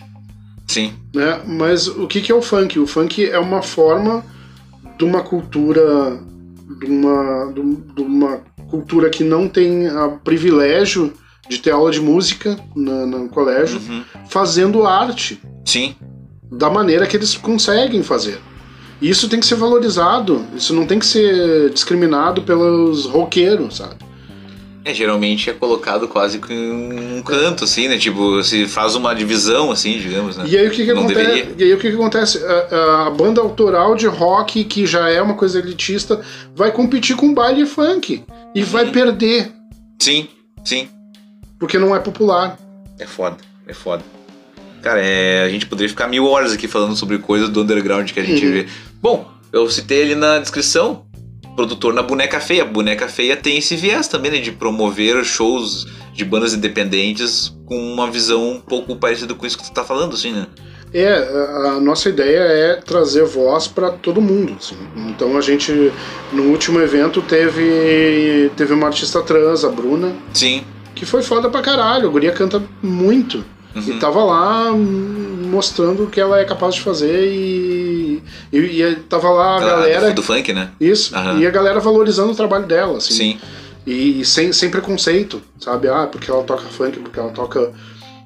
Sim. Né? Mas o que, que é o funk? O funk é uma forma de uma cultura. De uma, de uma cultura que não tem privilégio de ter aula de música no, no colégio, Uhum. fazendo arte Sim. da maneira que eles conseguem fazer. E isso tem que ser valorizado, isso não tem que ser discriminado pelos roqueiros, sabe? É, geralmente é colocado quase que um canto, assim, né? Tipo, se faz uma divisão, assim, digamos, né? E aí o que, que acontece? deveria. E aí o que, que acontece? A, a banda autoral de rock, que já é uma coisa elitista, vai competir com baile funk e vai Uhum. perder, Sim, sim. Porque não é popular. É foda, é foda. Cara, é, a gente poderia ficar mil horas aqui falando sobre coisas do underground que a gente Uhum. vê. Bom, eu citei ali na descrição, produtor na Boneca Feia. Boneca Feia tem esse viés também, né, de promover shows de bandas independentes com uma visão um pouco parecida com isso que tu tá falando, assim, né? É, a a nossa ideia é trazer voz para todo mundo. assim. Então a gente, no último evento, teve, teve uma artista trans, a Bruna, Sim. Que foi foda pra caralho. A guria canta muito. E Uhum. tava lá hum, mostrando o que ela é capaz de fazer e, e, e tava lá a Ela- galera. do, do funk, né? Isso, Aham. e a galera valorizando o trabalho dela, assim. Sim. E, e sem, sem preconceito, sabe? Ah, porque ela toca funk, porque ela toca.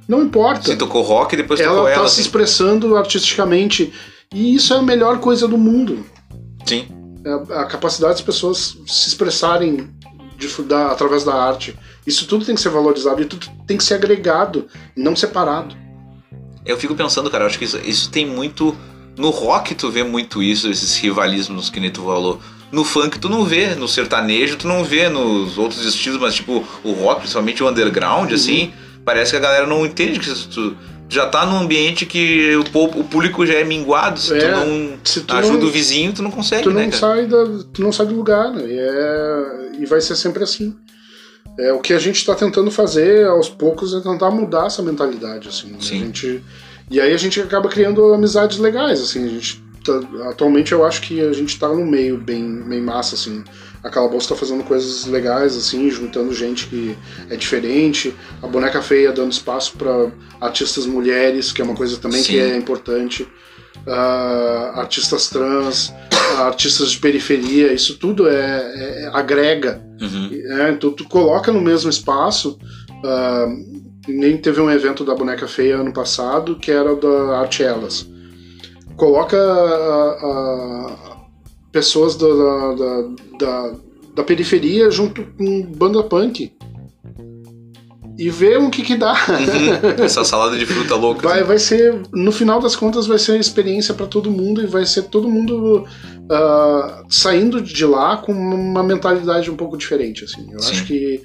Não importa. Você tocou rock e depois ela tocou tá ela, se assim. expressando artisticamente. E isso é a melhor coisa do mundo. Sim. É a, a capacidade das pessoas se expressarem de, da, através da arte. Isso tudo tem que ser valorizado e tudo tem que ser agregado, não separado. Eu fico pensando, cara, acho que isso, isso tem muito. No rock tu vê muito isso, esses rivalismos que nem tu falou. No funk tu não vê, no sertanejo tu não vê, nos outros estilos, mas tipo, o rock, principalmente o underground, Uhum. assim, parece que a galera não entende que isso, tu já tá num ambiente que o, po- o público já é minguado, se É, tu não se tu ajuda não- o vizinho, tu não consegue, tu né, não cara? sai da, tu não sai do lugar, né? E, é, e vai ser sempre assim. É, o que a gente está tentando fazer aos poucos é tentar mudar essa mentalidade, assim. né? Sim. A gente, e aí a gente acaba criando amizades legais, assim. A gente tá- atualmente eu acho que a gente tá no meio bem, bem massa, assim. A Calabouço tá fazendo coisas legais, assim, juntando gente que é diferente. A Boneca Feia dando espaço para artistas mulheres, que é uma coisa também Sim. que é importante. Ah, artistas trans, artistas de periferia, isso tudo é, é- agrega. Uhum. É, então tu coloca no mesmo espaço. ah, nem teve um evento da Boneca Feia ano passado que era da Arte Elas. Coloca ah, pessoas da, da, da, da- da periferia junto com banda punk. E vê o que que dá. Uhum. Essa salada de fruta louca. Vai, assim. vai ser, no final das contas, vai ser uma experiência para todo mundo e vai ser todo mundo ah, saindo de lá com uma mentalidade um pouco diferente. Assim. Eu Sim. acho que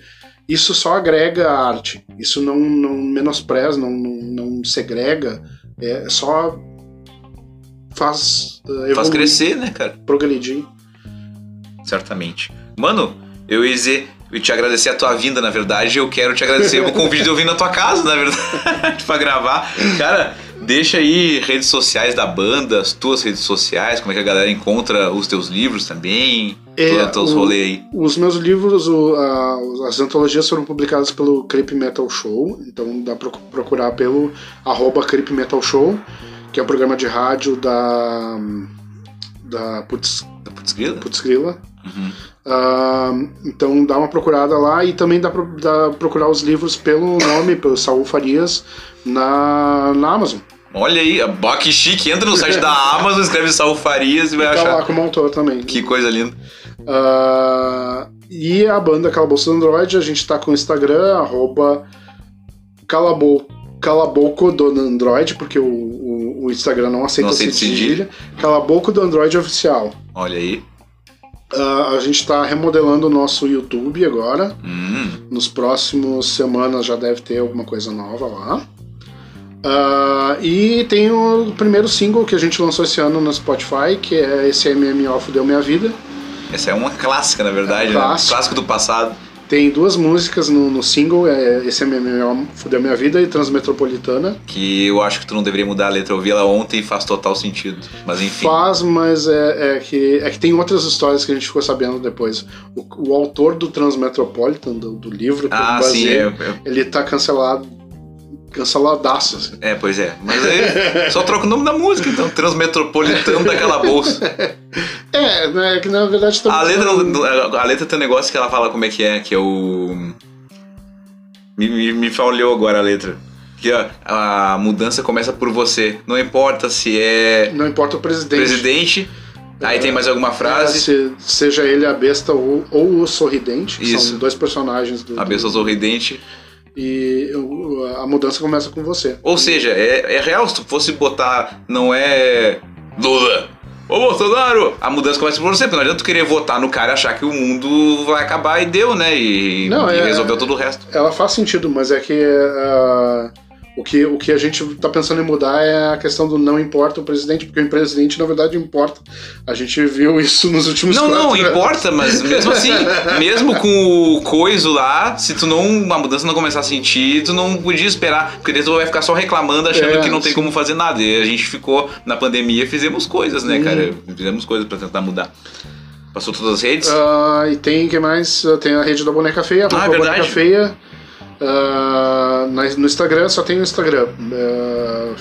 isso só agrega a arte. Isso não, não menospreza, não, não, não segrega. É só faz, Faz evoluir, crescer, né, cara? progredir. Certamente. Mano, eu ia dizer, eu te agradecer a tua vinda, na verdade. Eu quero te agradecer o convite de eu vir na tua casa, na verdade, pra gravar. Cara, deixa aí redes sociais da banda, as tuas redes sociais, como é que a galera encontra os teus livros também, É, teus o- rolês aí. Os meus livros, o- a- as antologias foram publicadas pelo Creep Metal Show, então dá pra procurar pelo arroba Creep Metal Show, que é um programa de rádio da, da Putz, Putz, grila? Putz Grila. Uhum. Ah, então dá uma procurada lá e também dá pra procurar os livros pelo nome, pelo Saul Farias, na, na Amazon. Olha aí, a bah, que chique. Entra no site da Amazon, escreve Saul Farias e vai Tá achar. lá como autor também. Que coisa linda. Ah, e a banda Calabouço do Android, a gente tá com o Instagram, arroba calabou, Calabouco do Android, porque o, o, o Instagram não aceita Não aceita cedilha. Calabouco do Android oficial. Olha aí. Ah, a gente tá remodelando o nosso YouTube agora. Hum, Nos próximos semanas já deve ter alguma coisa nova lá. Ah, e tem o primeiro single que a gente lançou esse ano no Spotify, que é esse MMO Fudeu Minha Vida. Essa é uma clássica, na verdade, É né? clássico. Clássico do passado. Tem duas músicas no, no single, é esse MMO Fudeu Minha Vida e Transmetropolitana. Que eu acho que tu não deveria mudar a letra. Eu vi ela ontem e faz total sentido. Mas enfim. Faz, mas é, é que, é que tem outras histórias que a gente ficou sabendo depois. O, o autor do Transmetropolitan, do, do livro que eu Ah, sim, é, é, ele tá cancelado, canceladaço. Assim. é, pois é. Mas aí só troca o nome da música, então. Transmetropolitano daquela bolsa. É, né, que na verdade tá A letra, a letra tem um negócio que ela fala como é que é, que é o. Me, me, me falhou agora a letra. Que ó, a mudança começa por você. Não importa se é Não importa o presidente. presidente. Aí tem mais alguma É, frase. se- seja ele a besta ou, ou o sorridente, Isso. são dois personagens do. A besta sorridente. E o- a mudança começa com você. Ou seja, é, é real, se tu fosse botar, não é. Lula! Ô Bolsonaro! A mudança começa por você, porque não adianta tu querer votar no cara e achar que o mundo vai acabar e deu, né? E, Não, e é- resolveu todo o resto. Ela faz sentido, mas é que ah, o que o que a gente tá pensando em mudar é a questão do não importa o presidente, porque o presidente na verdade importa. A gente viu isso nos últimos Não, não, quatro anos. importa, mas mesmo assim, mesmo com o coiso lá, se tu não. A mudança não começar a sentir, tu não podia esperar. Porque daí tu vai ficar só reclamando, achando É, que não tem sim. como fazer nada. E a gente ficou na pandemia e fizemos coisas, né, Uhum. cara? Fizemos coisas pra tentar mudar. Passou todas as redes? Ah, e tem que mais? Tem a rede da boneca feia, Ah, é boneca feia. Na- no Instagram só tem o Instagram. Ah,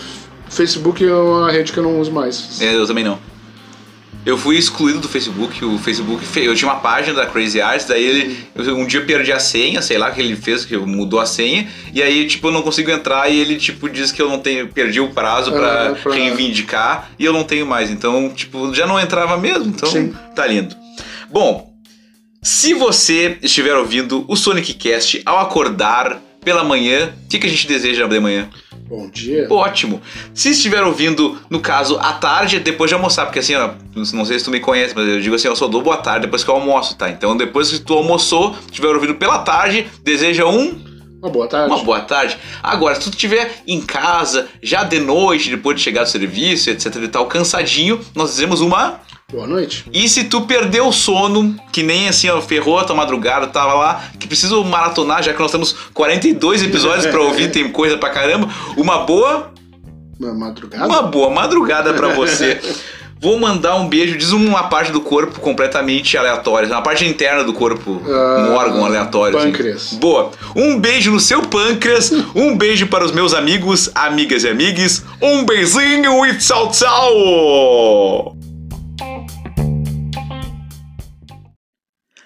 Facebook é uma rede que eu não uso mais. É, eu também não. Eu fui excluído do Facebook, o Facebook eu tinha uma página da Crazy Arts, daí ele eu- um dia eu perdi a senha, sei lá o que ele fez, que mudou a senha, e aí tipo eu não consigo entrar e ele tipo diz que eu não tenho, perdi o prazo pra, Ah, pra- reivindicar e eu não tenho mais. Então, tipo, já não entrava mesmo, então Sim. tá lindo. Bom, se você estiver ouvindo o Sonic Cast ao acordar pela manhã, o que, que a gente deseja de manhã? Bom dia. Ótimo. Se estiver ouvindo, no caso, à tarde, depois de almoçar, porque assim, ó, não sei se tu me conhece, mas eu digo assim, eu só dou boa tarde depois que eu almoço, tá? Então depois que tu almoçou, estiver ouvindo pela tarde, deseja um, Uma boa tarde. uma boa tarde. Agora, se tu estiver em casa, já de noite, depois de chegar do serviço, etc e tal, cansadinho, nós dizemos uma Boa noite. e se tu perdeu o sono, que nem assim, ó, ferrou a tua madrugada, tava lá, que precisa maratonar, já que nós temos 42 episódios pra ouvir, tem coisa pra caramba, uma boa Uma madrugada. uma boa madrugada pra você. Vou mandar um beijo, diz uma parte do corpo completamente aleatória, uma parte interna do corpo, um Ah, órgão aleatório. assim. pâncreas. Boa. Um beijo no seu pâncreas, um beijo para os meus amigos, amigas e amigues, um beijinho e tchau, tchau!